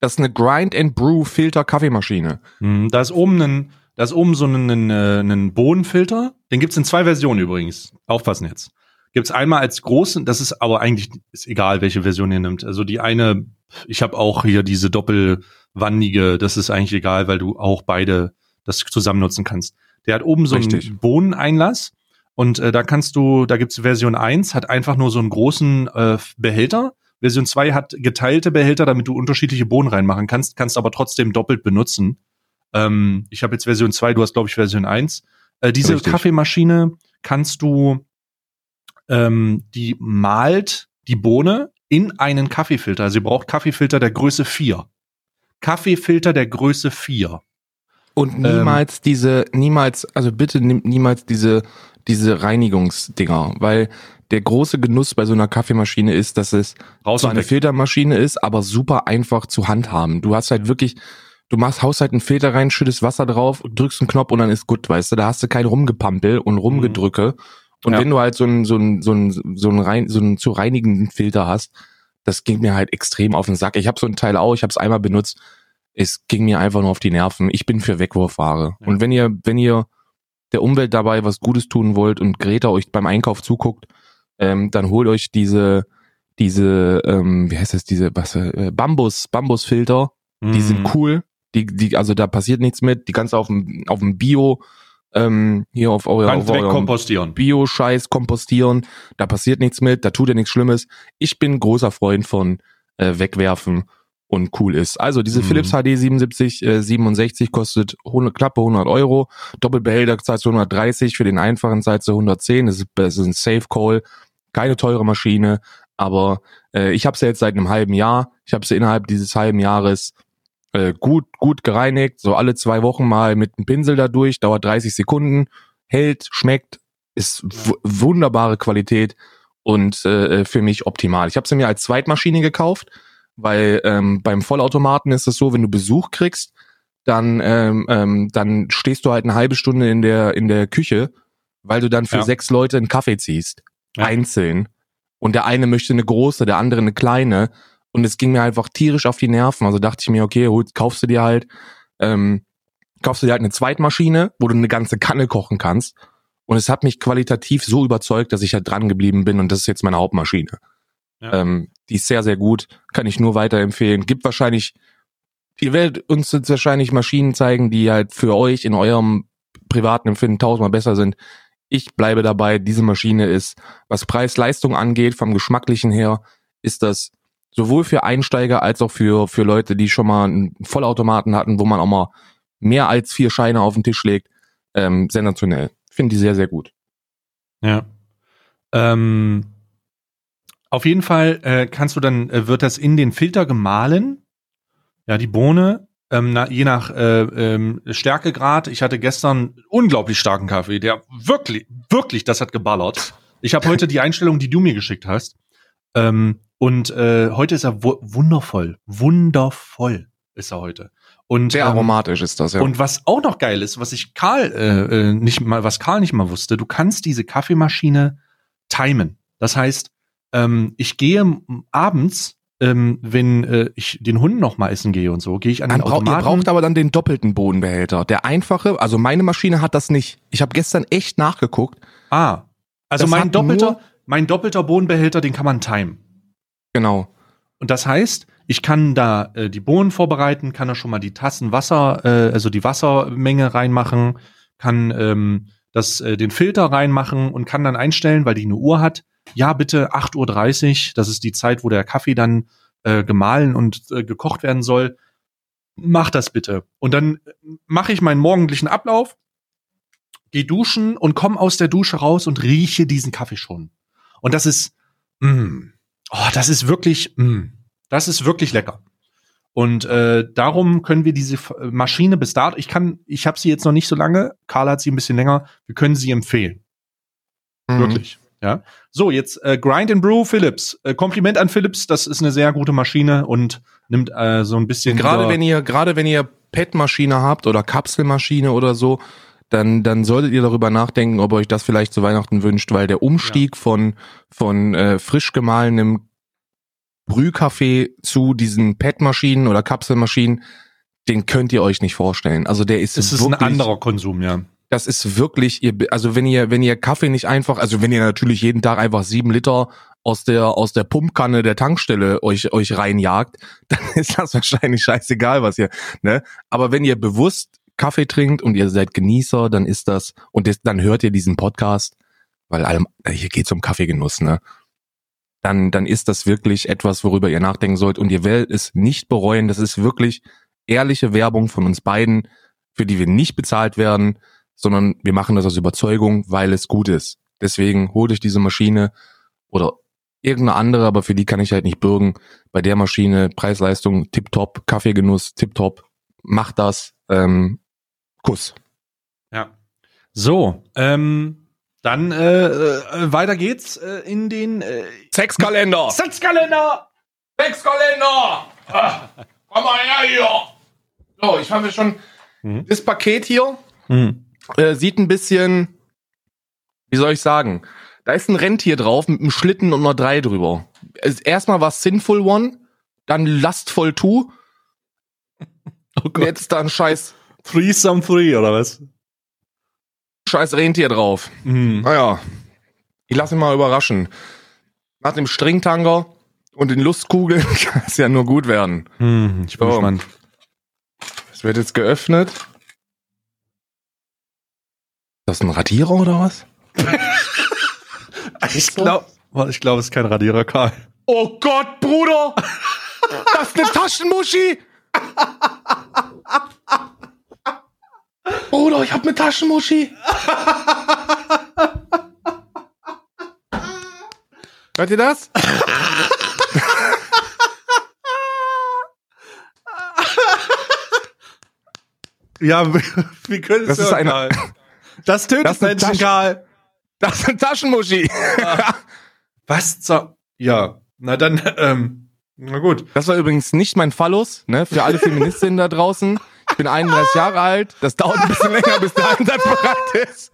Das ist eine Grind and Brew Filter Kaffeemaschine. Hm, Da ist oben ein, da ist oben so ein, ein, äh, ein Bohnenfilter. Den gibt's in zwei Versionen übrigens. Aufpassen jetzt. Gibt's einmal als großen, das ist aber eigentlich ist egal, welche Version ihr nimmt. Also die eine, ich habe auch hier diese doppelwandige, das ist eigentlich egal, weil du auch beide das zusammen nutzen kannst. Der hat oben so Richtig. einen Bohneneinlass und äh, da kannst du, da gibt's Version 1, hat einfach nur so einen großen äh, Behälter. Version 2 hat geteilte Behälter, damit du unterschiedliche Bohnen reinmachen kannst, kannst aber trotzdem doppelt benutzen. Ähm, ich habe jetzt Version 2, du hast, glaube ich, Version 1. Äh, diese Richtig. Kaffeemaschine kannst du, ähm, die malt die Bohne in einen Kaffeefilter. Also ihr braucht Kaffeefilter der Größe 4. Kaffeefilter der Größe 4. Und niemals diese, niemals, also bitte nimmt niemals diese, diese Reinigungsdinger, weil der große Genuss bei so einer Kaffeemaschine ist, dass es Raus zwar eine weg. Filtermaschine ist, aber super einfach zu handhaben. Du hast halt wirklich, du machst, haust halt einen Filter rein, schüttest Wasser drauf, drückst einen Knopf und dann ist gut, weißt du, da hast du kein Rumgepampel und Rumgedrücke. Und Ja. wenn du halt so einen, so einen, so einen, so einen, rein, so einen zu reinigenden Filter hast, das ging mir halt extrem auf den Sack. Ich habe so ein Teil auch, ich habe es einmal benutzt. Es ging mir einfach nur auf die Nerven. Ich bin für Wegwurfware. Ja. Und wenn ihr, wenn ihr der Umwelt dabei was Gutes tun wollt und Greta euch beim Einkauf zuguckt, ähm, dann holt euch diese, diese, ähm, wie heißt das, diese, was, äh, Bambus, Bambusfilter. Die Mhm. sind cool. Die, die, also da passiert nichts mit. Die kannst du auf dem, auf dem Bio, ähm, hier auf euer, Kannst auf wegkompostieren. Bio-Scheiß kompostieren. Da passiert nichts mit. Da tut ja nichts Schlimmes. Ich bin großer Freund von äh, wegwerfen und cool ist. Also diese Mhm. Philips HD 77 äh, 67 kostet 100, klappe 100 Euro. Doppelbehälter zahlst du 130. Für den einfachen zahlst du 110. Das ist, das ist ein Safe Call. Keine teure Maschine. Aber äh, ich habe sie jetzt seit einem halben Jahr. Ich habe sie innerhalb dieses halben Jahres äh, gut, gut gereinigt, so alle zwei Wochen mal mit einem Pinsel da durch, dauert 30 Sekunden, hält, schmeckt, ist wunderbare Qualität und äh, für mich optimal. Ich habe sie mir als Zweitmaschine gekauft, weil ähm, beim Vollautomaten ist es so, wenn du Besuch kriegst, dann ähm, ähm, dann stehst du halt eine halbe Stunde in der in der Küche, weil du dann für Ja. sechs Leute einen Kaffee ziehst, Ja. einzeln. Und der eine möchte eine große, der andere eine kleine. Und es ging mir einfach tierisch auf die Nerven. Also dachte ich mir, okay, hol, kaufst du dir halt, ähm, kaufst du dir halt eine Zweitmaschine, wo du eine ganze Kanne kochen kannst. Und es hat mich qualitativ so überzeugt, dass ich halt dran geblieben bin und das ist jetzt meine Hauptmaschine. Ja. Ähm, die ist sehr, sehr gut, kann ich nur weiterempfehlen. Gibt wahrscheinlich, ihr werdet uns jetzt wahrscheinlich Maschinen zeigen, die halt für euch in eurem privaten Empfinden tausendmal besser sind. Ich bleibe dabei, diese Maschine ist, was Preis-Leistung angeht, vom Geschmacklichen her, ist das sowohl für Einsteiger als auch für, für Leute, die schon mal einen Vollautomaten hatten, wo man auch mal mehr als vier Scheine auf den Tisch legt, ähm, sensationell. Finde die sehr, sehr gut. Ja. Ähm, auf jeden Fall äh, kannst du dann, äh, wird das in den Filter gemahlen. Ja, die Bohne, ähm, na, je nach äh, ähm, Stärkegrad. Ich hatte gestern unglaublich starken Kaffee, der wirklich, wirklich, das hat geballert. Ich habe heute die Einstellung, die du mir geschickt hast. Ähm, und äh, heute ist er wu wundervoll. Wundervoll ist er heute. Und, Sehr ähm, aromatisch ist das, ja. und was auch noch geil ist, was ich Karl äh, äh, nicht mal, was Karl nicht mal wusste, du kannst diese Kaffeemaschine timen. Das heißt, ähm, ich gehe abends, ähm, wenn äh, ich den Hund noch mal essen gehe und so, gehe ich an den braucht, ihr Automaten. braucht aber dann den doppelten Bodenbehälter. Der einfache, also meine Maschine hat das nicht. Ich habe gestern echt nachgeguckt. ah, also Das mein doppelter, mein doppelter Bohnenbehälter, den kann man timen. Genau. Und das heißt, ich kann da äh, die Bohnen vorbereiten, kann da schon mal die Tassen Wasser, äh, also die Wassermenge reinmachen, kann ähm, das, äh, den Filter reinmachen und kann dann einstellen, weil die eine Uhr hat. Ja, bitte 8.30 Uhr, das ist die Zeit, wo der Kaffee dann äh, gemahlen und äh, gekocht werden soll. Mach das bitte. Und dann mache ich meinen morgendlichen Ablauf, gehe duschen und komme aus der Dusche raus und rieche diesen Kaffee schon. Und das ist, mm, oh, das ist wirklich, mm, das ist wirklich lecker. Und äh, darum können wir diese Maschine bis dato, ich kann, ich habe sie jetzt noch nicht so lange, Karl hat sie ein bisschen länger, wir können sie empfehlen. Mhm. Wirklich. Ja. So, jetzt äh, Grind and Brew Philips. Äh, Kompliment an Philips, das ist eine sehr gute Maschine und nimmt äh, so ein bisschen. Gerade wenn ihr, gerade wenn ihr PET-Maschine habt oder Kapselmaschine oder so, dann, dann solltet ihr darüber nachdenken, ob euch das vielleicht zu Weihnachten wünscht, weil der Umstieg von, von äh, frisch gemahlenem Brühkaffee zu diesen PET-Maschinen oder Kapselmaschinen, den könnt ihr euch nicht vorstellen. Also der ist es ist ein anderer Konsum, ja. Das ist wirklich, ihr, also wenn ihr, wenn ihr Kaffee nicht einfach, also wenn ihr natürlich jeden Tag einfach sieben Liter aus der, aus der Pumpkanne der Tankstelle euch, euch reinjagt, *laughs* dann ist das wahrscheinlich scheißegal, was ihr, ne? Aber wenn ihr bewusst Kaffee trinkt und ihr seid Genießer, dann ist das, und das, dann hört ihr diesen Podcast, weil allem, hier geht's um Kaffeegenuss, ne? Dann, dann ist das wirklich etwas, worüber ihr nachdenken sollt und ihr werdet es nicht bereuen. Das ist wirklich ehrliche Werbung von uns beiden, für die wir nicht bezahlt werden, sondern wir machen das aus Überzeugung, weil es gut ist. Deswegen holt euch diese Maschine oder irgendeine andere, aber für die kann ich halt nicht bürgen. Bei der Maschine Preis-Leistung tipptopp, Kaffeegenuss tipptopp, macht das, ähm, Kuss. Ja. So, ähm, dann äh, äh, weiter geht's äh, in den äh, Sexkalender! Sexkalender. Sexkalender! Ah, komm mal her hier! Oh, ich habe schon Mhm. das Paket hier Hm. Äh, sieht ein bisschen, wie soll ich sagen? Da ist ein Rentier drauf mit einem Schlitten und einer 3 drüber. Erstmal war Sinful One, dann Lustful Two, *laughs* Oh und jetzt da ein scheiß, Three some three, oder was? scheiß Rentier drauf. Hm. Naja, ich lasse mich mal überraschen. Nach dem Stringtanger und den Lustkugeln *laughs* kann es ja nur gut werden. Hm. Ich bin So. gespannt. Es wird jetzt geöffnet. Ist das ein Radierer oder was? *laughs* Ich glaube, ich glaube, es ist kein Radierer, Karl. Oh Gott, Bruder! *laughs* Das ist eine Taschenmuschi! Bruder, ich hab eine Taschenmuschi! *laughs* Hört ihr das? Ja, wie können Das es ist hören, eine-? Das tötet Das Menschen, Tasche- Karl. Das ist eine Taschenmuschi! Was zur... Ja, na dann, ähm, na gut. Das war übrigens nicht mein Phallus, ne? Für alle Feministinnen da draußen. Ich bin 31 Jahre alt. Das dauert ein bisschen länger, bis der Einsatz bereit ist.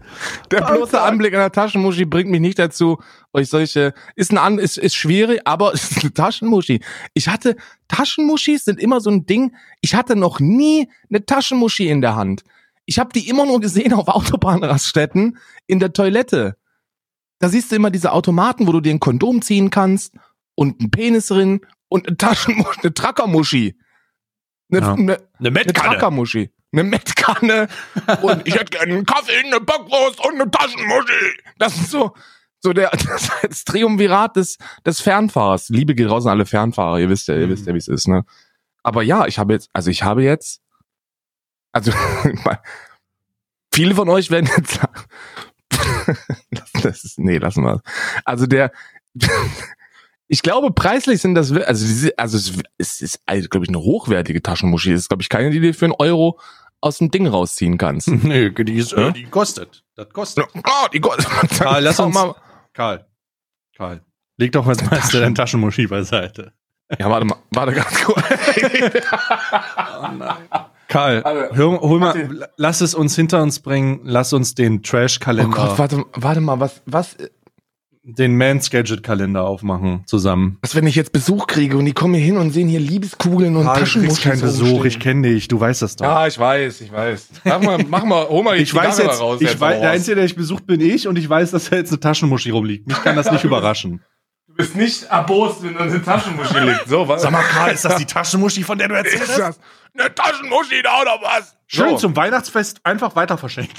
Der bloße. Anblick einer Taschenmuschi bringt mich nicht dazu, euch solche, ist ein An, ist, ist schwierig, aber *laughs* es ist eine Taschenmuschi. Ich hatte, Taschenmuschis sind immer so ein Ding. Ich hatte noch nie eine Taschenmuschi in der Hand. Ich habe die immer nur gesehen auf Autobahnraststätten in der Toilette. Da siehst du immer diese Automaten, wo du dir ein Kondom ziehen kannst und einen Penis drin und eine Taschenmuschi, eine Trackermuschi. Eine, Ja. eine, Eine eine Trackermuschi. Eine Mettkanne. und ich hätte gerne einen Kaffee, eine Backwurst und eine Taschenmuschi. Das ist so, so der, *laughs* das, das Triumvirat des, des Fernfahrers. Liebe geht raus an alle Fernfahrer. Ihr wisst ja, ihr wisst ja, wie es ist, ne? Aber ja, ich habe jetzt, also ich habe jetzt, also, *laughs* viele von euch werden jetzt sagen, *laughs* das ist, nee, lassen wir. Also der, *laughs* ich glaube, preislich sind das, also, diese- also es ist, also, glaube ich, eine hochwertige Taschenmuschi. Es ist, glaube ich, keine, die du für einen Euro aus dem Ding rausziehen kannst. Nee, die, ist, Ja? äh, die kostet. Das kostet. Oh, die Gott. Karl, lass uns- Mal. Karl. Karl. Leg doch was meinst du dein Taschenmuschi beiseite. Ja, warte mal, warte ganz kurz. Karl, Also, hör, hol mal, lass es uns hinter uns bringen, lass uns den Oh Trash-Kalender, Gott, warte, warte mal, was, was, den Mans-Gadget-Kalender aufmachen zusammen. was, wenn ich jetzt Besuch kriege und die kommen hier hin und sehen hier Liebeskugeln und Karl, du kriegst Taschenmuschis keinen Besuch, rumstehen? ich kenne dich, du weißt das doch. Ja, ich weiß, ich weiß. Sag mal, mach mal, hol mal die ich weiß jetzt, raus. ich jetzt weiß, raus. der Einzige, der ich besucht, bin ich und ich weiß, dass da jetzt eine Taschenmuschi rumliegt. Mich kann das nicht *laughs* überraschen. Du bist nicht erbost, wenn da eine Taschenmuschi liegt. So, was? Sag mal, Karl, ist das die Taschenmuschi, von der du erzählt ist das? Eine Taschenmuschi da oder was? Schön so. zum Weihnachtsfest einfach weiter verschenken.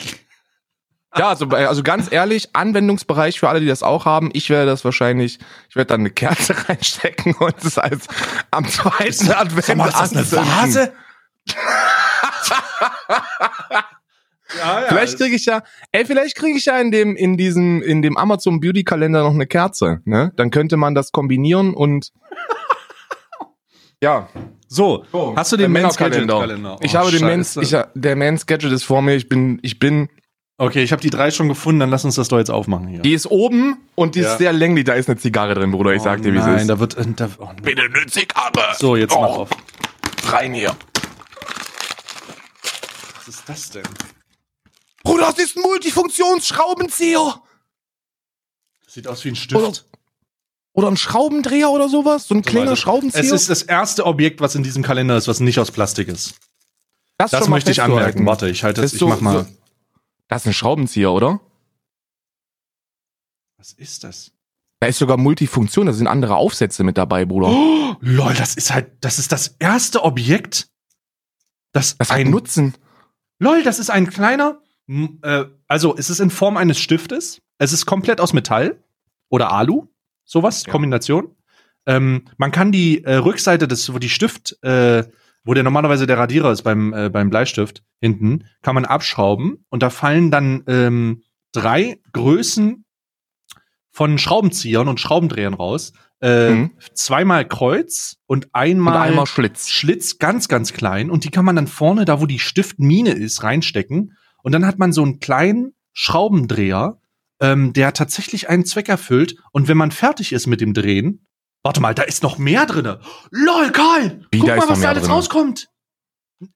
Ja, also, äh, also ganz ehrlich, Anwendungsbereich für alle, die das auch haben. Ich werde das wahrscheinlich, ich werde dann eine Kerze *laughs* reinstecken und es als am zweiten Advent Sag mal, ist das eine. Vase? *laughs* ja, ja. Vielleicht kriege ich ja, ey, vielleicht kriege ich ja in dem, in diesem, in dem Amazon Beauty Kalender noch eine Kerze, ne? Dann könnte man das kombinieren und, *laughs* ja. So, So, hast du den Men's. Gadget Kalender? Ich Oh, habe den Men's, Scheiße. ich, der Men's Gadget ist vor mir. Ich bin, ich bin, Okay, ich habe die drei schon gefunden, dann lass uns das doch jetzt aufmachen hier. die ist oben und die Ja. ist sehr länglich. Da ist eine Zigarre drin, Bruder. Ich sag dir, wie es Nein, ist. da wird. äh, Da, oh, Bitte eine Zigarre. so, jetzt mach Oh, auf. Rein hier. Was ist das denn? Bruder, das ist ein Multifunktionsschraubenzieher. Das sieht aus wie ein Stift. Oder ein Schraubendreher oder sowas. So ein kleiner Also, Schraubenzieher. Es ist das erste Objekt, was in diesem Kalender ist, was nicht aus Plastik ist. Das mal möchte ich anmerken. Warte, ich halte Das das. ist Ich so- mach mal. so- Das ist ein Schraubenzieher, oder? Was ist das? Da ist sogar Multifunktion, da sind andere Aufsätze mit dabei, Bruder. Oh, lol, das ist halt, das ist das erste Objekt, das, Das ein Nutzen. Lol, das ist ein kleiner, äh, also es ist in Form eines Stiftes. Es ist komplett aus Metall oder Alu, sowas, Ja. Kombination. Ähm, man kann die äh, Rückseite des, wo die Stift, äh, wo der normalerweise der Radierer ist beim, äh, beim Bleistift hinten, kann man abschrauben und da fallen dann ähm, drei Größen von Schraubenziehern und Schraubendrehern raus. Äh, Mhm. Zweimal Kreuz und Und einmal, einmal Schlitz. Schlitz ganz, ganz klein und die kann man dann vorne, da wo die Stiftmine ist, reinstecken. Und dann hat man so einen kleinen Schraubendreher, ähm, der tatsächlich einen Zweck erfüllt. Und wenn man fertig ist mit dem Drehen, warte mal, da ist noch mehr drinne. Lol, Karl! Wie, Guck mal, was da alles drinne? rauskommt.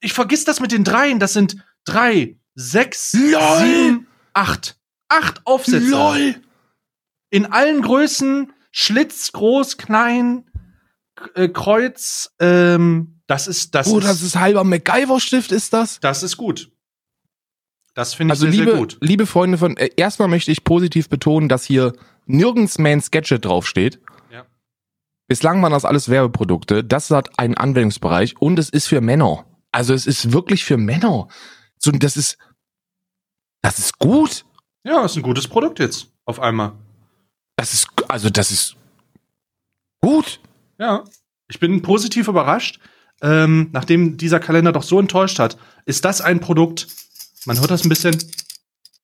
ich vergiss das mit den dreien. Das sind drei, sechs, Lol. sieben, acht. Acht Aufsätze. In allen Größen, Schlitz, groß, klein, äh, Kreuz. Ähm, das ist, das Oh, ist, das ist halber MacGyver-Stift, ist das? das ist gut. Das finde ich Also sehr, liebe, sehr gut. liebe Freunde von, äh, erstmal möchte ich positiv betonen, dass hier nirgends Man's Gadget draufsteht. Ja. Bislang waren das alles Werbeprodukte. Das hat einen Anwendungsbereich und es ist für Männer. Also es ist wirklich für Männer. So, das ist, das ist gut. Ja, ist ein gutes Produkt jetzt. Auf einmal. Das ist, also das ist gut. Ja. Ich bin positiv überrascht. Ähm, nachdem dieser Kalender doch so enttäuscht hat, ist das ein Produkt, man hört das ein bisschen,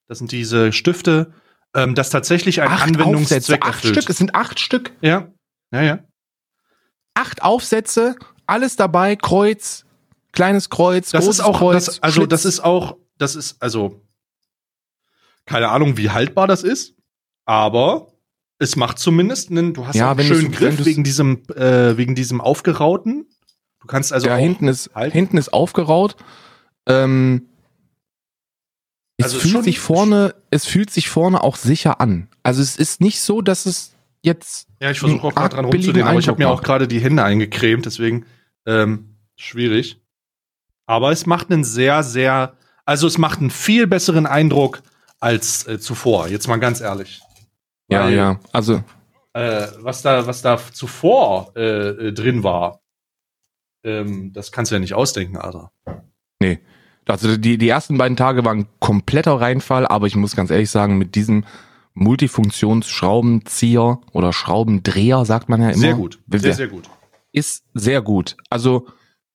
das sind diese Stifte, ähm, das tatsächlich einen Aufsätze, Anwendungszweck acht erfüllt. Stück. Es sind acht Stück. Ja, ja, ja. Acht Aufsätze, alles dabei, Kreuz, kleines Kreuz, Das großes ist auch, Kreuz, das, also Schlitz. das ist auch, das ist, also, keine Ahnung, wie haltbar das ist, aber es macht zumindest einen, du hast Ja, einen schönen Griff wegen diesem, äh, wegen diesem aufgerauten. Du kannst also ja, hinten ist, halten. hinten ist aufgeraut. Ähm, es Also fühlt sich vorne, es fühlt sich vorne auch sicher an. Also es ist nicht so, dass es jetzt, Ja, ich versuche auch gerade dran rumzunehmen, aber ich habe mir auch gerade die Hände eingecremt, deswegen ähm, schwierig. Aber es macht einen sehr, sehr, also es macht einen viel besseren Eindruck als äh, zuvor. Jetzt mal ganz ehrlich. ja, Weil, ja, also Äh, was da, was da zuvor äh, äh, drin war, ähm, das kannst du ja nicht ausdenken, Alter. Also die, die ersten beiden Tage waren kompletter Reinfall, aber ich muss ganz ehrlich sagen, mit diesem Multifunktionsschraubenzieher oder Schraubendreher, sagt man ja immer. Sehr gut, sehr, sehr gut. Ist sehr gut. Also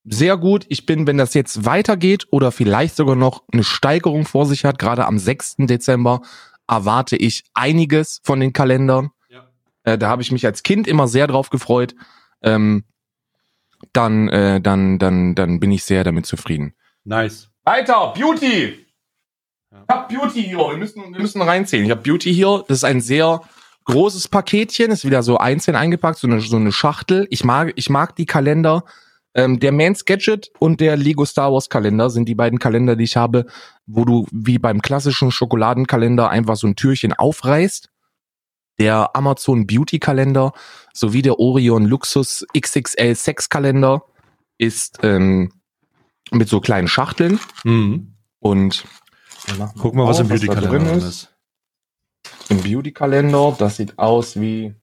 sehr gut. Ich bin, wenn das jetzt weitergeht oder vielleicht sogar noch eine Steigerung vor sich hat, gerade am 6. Dezember, erwarte ich einiges von den Kalendern. Ja. Äh, da habe ich mich als Kind immer sehr drauf gefreut. Ähm, dann, äh, dann, dann, dann bin ich sehr damit zufrieden. Nice. Weiter, Beauty! Ich hab Beauty hier. Wir müssen, wir müssen reinzählen. Ich habe Beauty hier. Das ist ein sehr großes Paketchen. Ist wieder so einzeln eingepackt, so eine, so eine Schachtel. Ich mag, ich mag die Kalender. Ähm, der Man's Gadget und der Lego Star Wars Kalender sind die beiden Kalender, die ich habe, wo du wie beim klassischen Schokoladenkalender einfach so ein Türchen aufreißt. Der Amazon Beauty Kalender sowie der Orion Luxus XXL Sex Kalender ist ähm, mit so kleinen Schachteln Mhm. und Guck mal, was im Beauty-Kalender drin ist. Im Beauty-Kalender, das sieht aus wie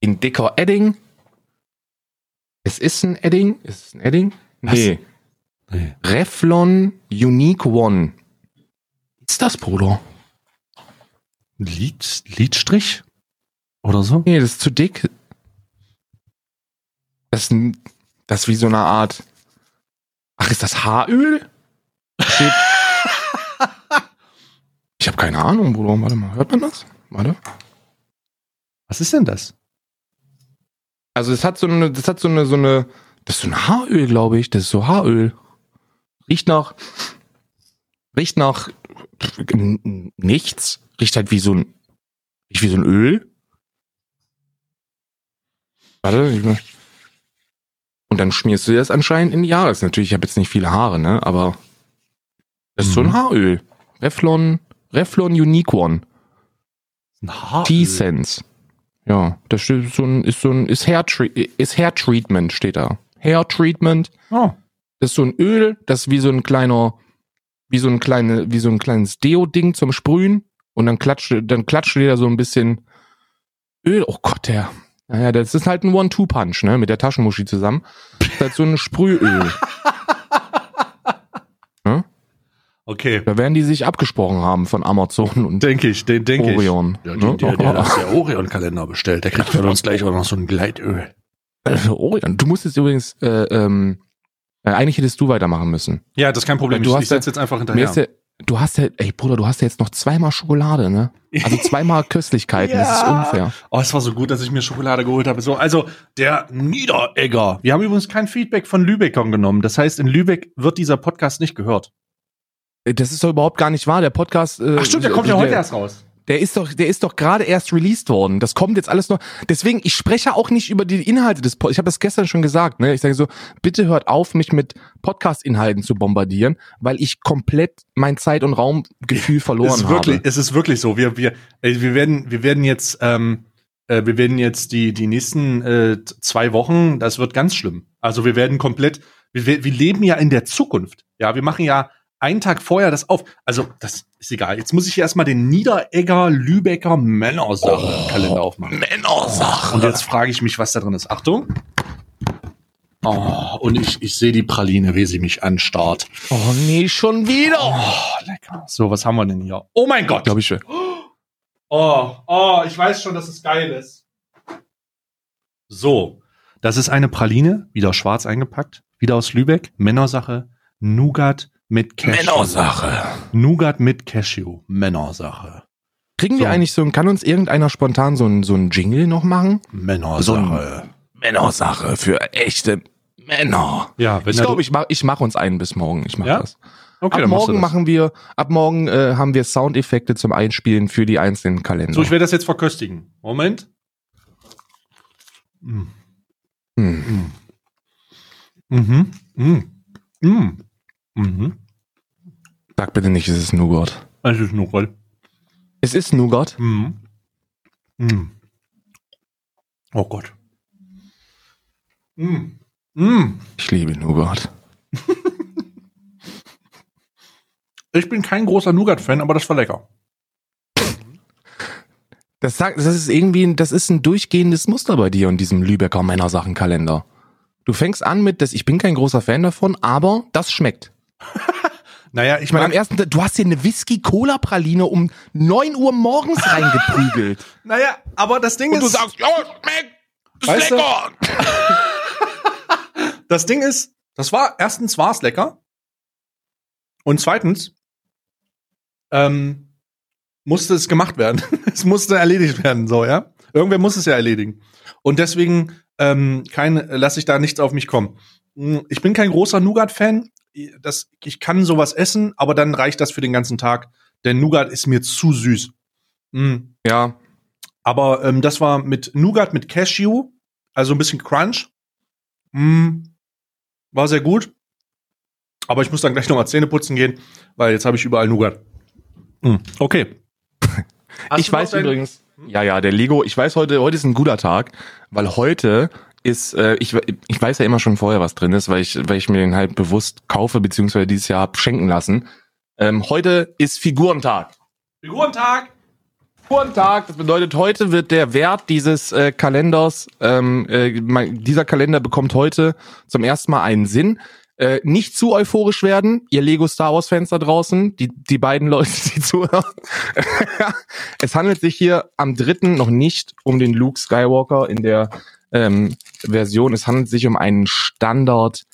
in dicker Edding. Es ist ein Edding. Ist es ein Edding? Nee. Nee. Revlon Unique One. Ist das, Bruder? Lied, Liedstrich? Oder so? Nee, das ist zu dick. Das ist, ein, das ist wie so eine Art. Ach, ist das Haaröl? Steht- ich habe keine Ahnung, Bruder. Warte mal, hört man das? Warte. Was ist denn das? Also es hat so eine, das hat so eine, so eine, das ist so ein Haaröl, glaube ich. Das ist so Haaröl. Riecht nach, riecht nach nichts. Riecht halt wie so ein, riecht wie so ein Öl. Warte, ich und dann schmierst du dir das anscheinend in die Haare. Das ist natürlich, ich habe jetzt nicht viele Haare, ne? Aber das ist so ein Mhm. Haaröl. Revlon, Revlon Unique One. Ein Haaröl. T-Sense. Ja, das steht so ein, ist so ein, ist Hair, ist Hair Treatment, steht da. Hair Treatment. Oh. Das ist so ein Öl, das ist wie so ein kleiner, wie so ein kleine, wie so ein kleines Deo-Ding zum Sprühen. Und dann klatscht, dann klatscht dir da so ein bisschen Öl. Oh Gott, der. Naja, das ist halt ein One-Two-Punch, ne, mit der Taschenmuschi zusammen. Das ist halt so ein Sprühöl. *laughs* Okay. Da werden die sich abgesprochen haben von Amazon und Denke ich, den denke ich. Orion. Ja, ne? der, der, *laughs* der, der Orion-Kalender bestellt, der kriegt von uns gleich auch noch so ein Gleitöl. Äh, Orion. Du musst jetzt übrigens, äh, ähm, äh, eigentlich hättest du weitermachen müssen. Ja, das ist kein Problem. Du ich hast ich setze jetzt einfach Mir hinterher. ist ja, du hast ja, ey Bruder, du hast ja jetzt noch zweimal Schokolade, ne? Also *laughs* zweimal Köstlichkeiten, das ist Ja. unfair. Oh, es war so gut, dass ich mir Schokolade geholt habe. So, also der Niederegger. Wir haben übrigens kein Feedback von Lübeckern genommen. Das heißt, in Lübeck wird dieser Podcast nicht gehört. Das ist doch überhaupt gar nicht wahr. Der Podcast. Äh, Ach stimmt, der kommt ja heute erst raus. Der ist doch, der ist doch gerade erst released worden. Das kommt jetzt alles noch. Deswegen, ich spreche auch nicht über die Inhalte des Podcasts. Ich habe das gestern schon gesagt. Ne? Ich sage so, bitte hört auf, mich mit Podcast-Inhalten zu bombardieren, weil ich komplett mein Zeit- und Raumgefühl verloren *laughs* es ist wirklich, habe. Es ist wirklich so. Wir, wir, wir werden, wir werden jetzt, ähm, äh, wir werden jetzt die die nächsten äh, zwei Wochen. Das wird ganz schlimm. Also wir werden komplett. Wir, wir wir leben ja in der Zukunft. Ja, wir machen ja einen Tag vorher das auf. Also das ist egal. Jetzt muss ich hier erstmal den Niederegger Lübecker Männersachen-Kalender aufmachen. Männersache. Und jetzt frage ich mich, was da drin ist. Achtung. Oh, und ich, ich sehe die Praline, wie sie mich anstarrt. Oh nee, schon wieder. Oh, lecker. So, was haben wir denn hier? Oh mein Gott. Glaube ich schon. Oh, oh, ich weiß schon, dass es geil ist. So, das ist eine Praline, wieder schwarz eingepackt, wieder aus Lübeck, Männersache, Nougat mit Cashew. Männersache. Nougat mit Cashew, Männersache. Kriegen wir So. eigentlich so, ein- kann uns irgendeiner spontan so ein, so ein Jingle noch machen? Männersache. Männersache für echte Männer. ja, wenn Ich glaube, ich mach, ich mach uns einen bis morgen. Ich mach Ja? das. okay, ab morgen das. machen wir, ab morgen äh, haben wir Soundeffekte zum Einspielen für die einzelnen Kalender. So, ich werde das jetzt verköstigen. Moment. Mm. hm. Mhm. Mm. Mm. Mhm. Sag bitte nicht, es ist Nougat. Das ist Nougat. Es ist Nougat. Mhm. Mm. Oh Gott. Mm. Mm. Ich liebe Nougat. *laughs* Ich bin kein großer Nougat-Fan, aber das war lecker. Das sagt, das ist irgendwie, ein- das ist ein durchgehendes Muster bei dir und diesem Lübecker Männersachenkalender. Du fängst an mit, dass ich bin kein großer Fan davon, aber das schmeckt. Naja, ich Ich meine, am ersten, du hast hier eine Whisky-Cola-Praline um 9 Uhr morgens reingeprügelt. *laughs* naja, aber das Ding Und du ist, sagst, ja, schmeckt, ist du- lecker. *laughs* das Ding ist, das war, erstens war es lecker. Und zweitens, ähm, musste es gemacht werden. *laughs* es musste erledigt werden, so, ja. Irgendwer muss es ja erledigen. Und deswegen, ähm, kein, lasse ich da nichts auf mich kommen. Mm, Ich bin kein großer Nougat-Fan. Das, ich kann sowas essen, aber dann reicht das für den ganzen Tag. Denn Nougat ist mir zu süß. Mm. Ja, Aber ähm, das war mit Nougat mit Cashew, also ein bisschen Crunch. Mm, war sehr gut. Aber ich muss dann gleich nochmal Zähne putzen gehen, weil jetzt habe ich überall Nougat. Mm, okay. *laughs* Hast ich weiß übrigens, ja, ja, der Lego, ich weiß heute, heute ist ein guter Tag, weil heute ist, äh, ich, ich weiß ja immer schon vorher, was drin ist, weil ich, weil ich mir den halt bewusst kaufe, beziehungsweise dieses Jahr hab schenken lassen. Ähm, heute ist Figurentag. Figurentag. Figurentag, das bedeutet, heute wird der Wert dieses äh, Kalenders, ähm, äh, dieser Kalender bekommt heute zum ersten Mal einen Sinn. Äh, nicht zu euphorisch werden, ihr Lego Star Wars Fans da draußen, die, die beiden Leute, *laughs* die zuhören. *laughs* es handelt sich hier am dritten noch nicht um den Luke Skywalker in der ähm, Version. Es handelt sich um einen Standard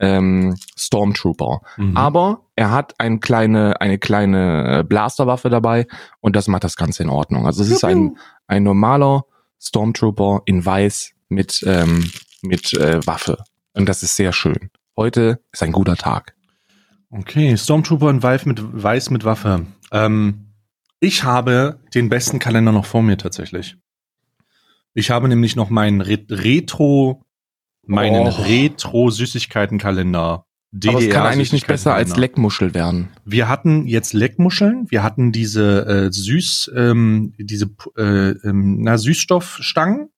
ähm, Stormtrooper. Mhm. Aber er hat eine kleine, eine kleine äh, Blasterwaffe dabei und das macht das Ganze in Ordnung. Also es ist ein, ein normaler Stormtrooper in weiß mit, ähm, mit äh, Waffe. Und das ist sehr schön. Heute ist ein guter Tag. Okay, Stormtrooper in Weiß mit, Weiß mit Waffe. Ähm, ich habe den besten Kalender noch vor mir tatsächlich. Ich habe nämlich noch meinen Re Retro, meinen Oh. Retro-Süßigkeitenkalender. Aber es kann eigentlich nicht besser als Süßigkeitenkalender. Leckmuschel werden. Wir hatten jetzt Leckmuscheln, wir hatten diese äh, Süß, ähm, diese äh, ähm, na, Süßstoffstangen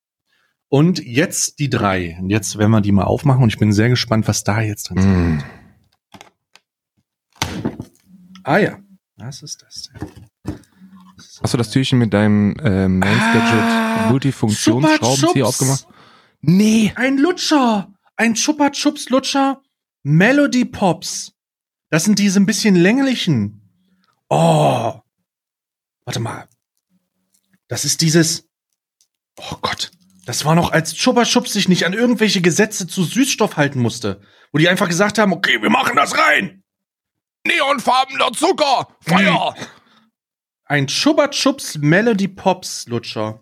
und jetzt die drei. Und jetzt werden wir die mal aufmachen und ich bin sehr gespannt, was da jetzt drin ist. Mm. Ah ja, was ist das denn? Hast du das Türchen mit deinem äh, Mains Ah, Gadget Multifunktionsschraubenzieher Chupa aufgemacht? Nee. Ein Lutscher, ein Chupa Chups Lutscher, Melody Pops. Das sind diese ein bisschen länglichen. Oh, warte mal. Das ist dieses. Oh Gott, das war noch als Chupa Chups sich nicht an irgendwelche Gesetze zu Süßstoff halten musste, wo die einfach gesagt haben, okay, wir machen das rein. Neonfarbener Zucker! Feuer! Ein Chupa Chups Melody Pops Lutscher.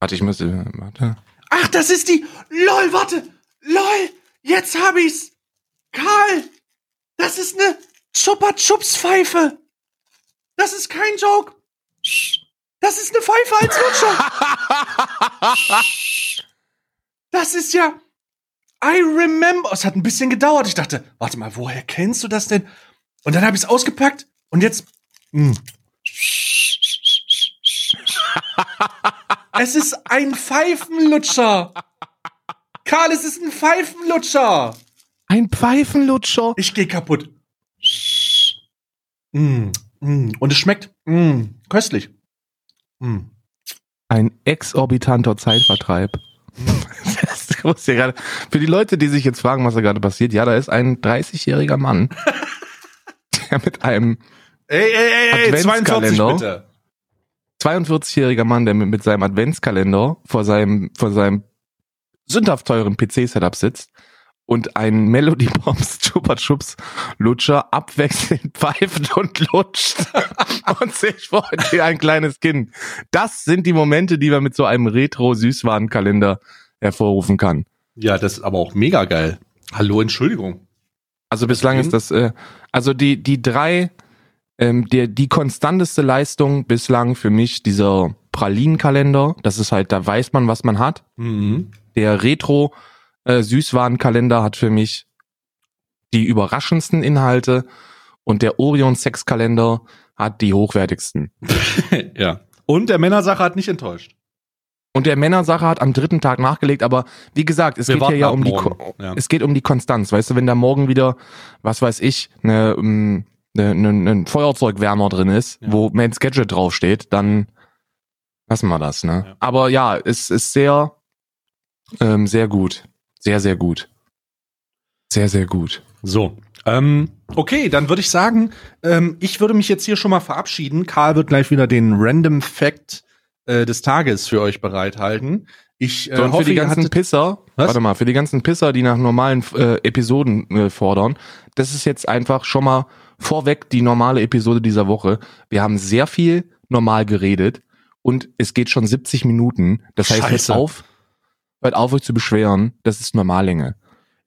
Warte, ich muss. Warte. Ach, das ist die. LOL, warte. LOL, jetzt hab ich's. Karl, das ist eine Chupa Chups Pfeife. Das ist kein Joke. Das ist eine Pfeife als Lutscher. das ist ja. I remember. Es hat ein bisschen gedauert. Ich dachte, warte mal, woher kennst du das denn? Und dann habe ich es ausgepackt und jetzt. Mh. Es ist ein Pfeifenlutscher. Karl, es ist ein Pfeifenlutscher. Ein Pfeifenlutscher. Ich gehe kaputt. Mm, mm. Und es schmeckt mm, köstlich. Mm. Ein exorbitanter Zeitvertreib. *laughs* Ja gerade, für die Leute, die sich jetzt fragen, was da gerade passiert, ja, da ist ein 30-jähriger Mann, *laughs* der mit einem Ey, ey, ey, ey, 42 Adventskalender. bitte. 42-jähriger Mann, der mit, mit seinem Adventskalender vor seinem, vor seinem sündhaft teuren PC-Setup sitzt und ein Melody Bombs *laughs* Chupa Chups Lutscher abwechselnd *laughs* pfeift und lutscht *laughs* und sich freut wie ein kleines Kind. Das sind die Momente, die man mit so einem Retro-Süßwarenkalender hervorrufen kann. Ja, das ist aber auch mega geil. Hallo, Entschuldigung. Also bislang ist das, äh, also die, die drei, ähm, der, die konstanteste Leistung bislang für mich dieser Pralinenkalender. Das ist halt, da weiß man, was man hat. Mhm. Der Retro äh, Süßwarenkalender hat für mich die überraschendsten Inhalte und der Orion Sexkalender hat die hochwertigsten. *laughs* ja. Und der Männersache hat nicht enttäuscht. Und der Männersache hat am dritten Tag nachgelegt, aber wie gesagt, es Wir geht hier ja um die morgen. Ko Ja. es geht um die Konstanz, weißt du, wenn da morgen wieder, was weiß ich, eine, ähm, eine, eine, ein Feuerzeugwärmer drin ist, Ja. wo Mans Gadget draufsteht, dann lassen wir das, ne? Ja. Aber ja, es ist sehr, ähm, sehr gut. Sehr, sehr gut. Sehr, sehr gut. So. Ähm, okay, dann würde ich sagen, ähm, ich würde mich jetzt hier schon mal verabschieden. Karl wird gleich wieder den Random Fact äh, des Tages für euch bereithalten. Ich äh, So, und für hoffe, die ihr ganzen Pisser, Was? warte mal, für die ganzen Pisser, die nach normalen äh, Episoden äh, fordern, das ist jetzt einfach schon mal vorweg die normale Episode dieser Woche. Wir haben sehr viel normal geredet und es geht schon 70 Minuten. Das heißt, hört Scheiße. auf, hört auf euch zu beschweren, das ist Normallänge.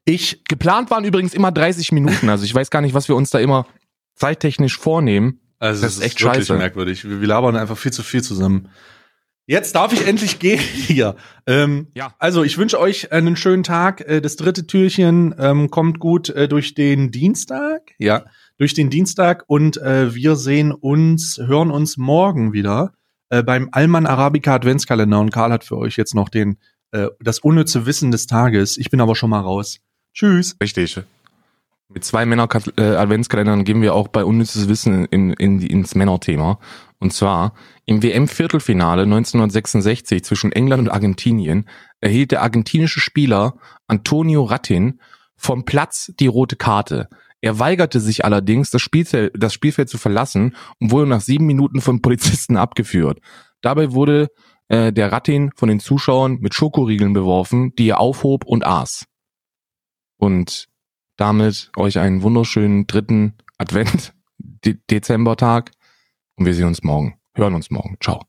ich Geplant waren übrigens immer 30 Minuten, also ich weiß gar nicht, was wir uns da immer zeittechnisch vornehmen. Also Das ist ist echt echt wirklich scheiße. merkwürdig. Wir, wir labern einfach viel zu viel zusammen. Jetzt darf ich endlich gehen *laughs* hier. Ähm, Ja. Also ich wünsche euch einen schönen Tag. Äh, Das dritte Türchen ähm, kommt gut äh, durch den Dienstag. Ja, durch den Dienstag und äh, wir sehen uns, hören uns morgen wieder äh, beim Alman Arabica Adventskalender und Karl hat für euch jetzt noch den äh, das unnütze Wissen des Tages. Ich bin aber schon mal raus. Tschüss. Richtig. Mit zwei Männer-Adventskalendern gehen wir auch bei unnützes Wissen in, in, ins Männerthema. Und zwar im WM-Viertelfinale 1966 zwischen England und Argentinien erhielt der argentinische Spieler Antonio Rattin vom Platz die rote Karte. Er weigerte sich allerdings, das Spielfeld, das Spielfeld zu verlassen und wurde nach sieben Minuten von Polizisten abgeführt. Dabei wurde äh, der Rattin von den Zuschauern mit Schokoriegeln beworfen, die er aufhob und aß. Und damit euch einen wunderschönen dritten Advent, De Dezembertag und wir sehen uns morgen. Hören uns morgen. Ciao.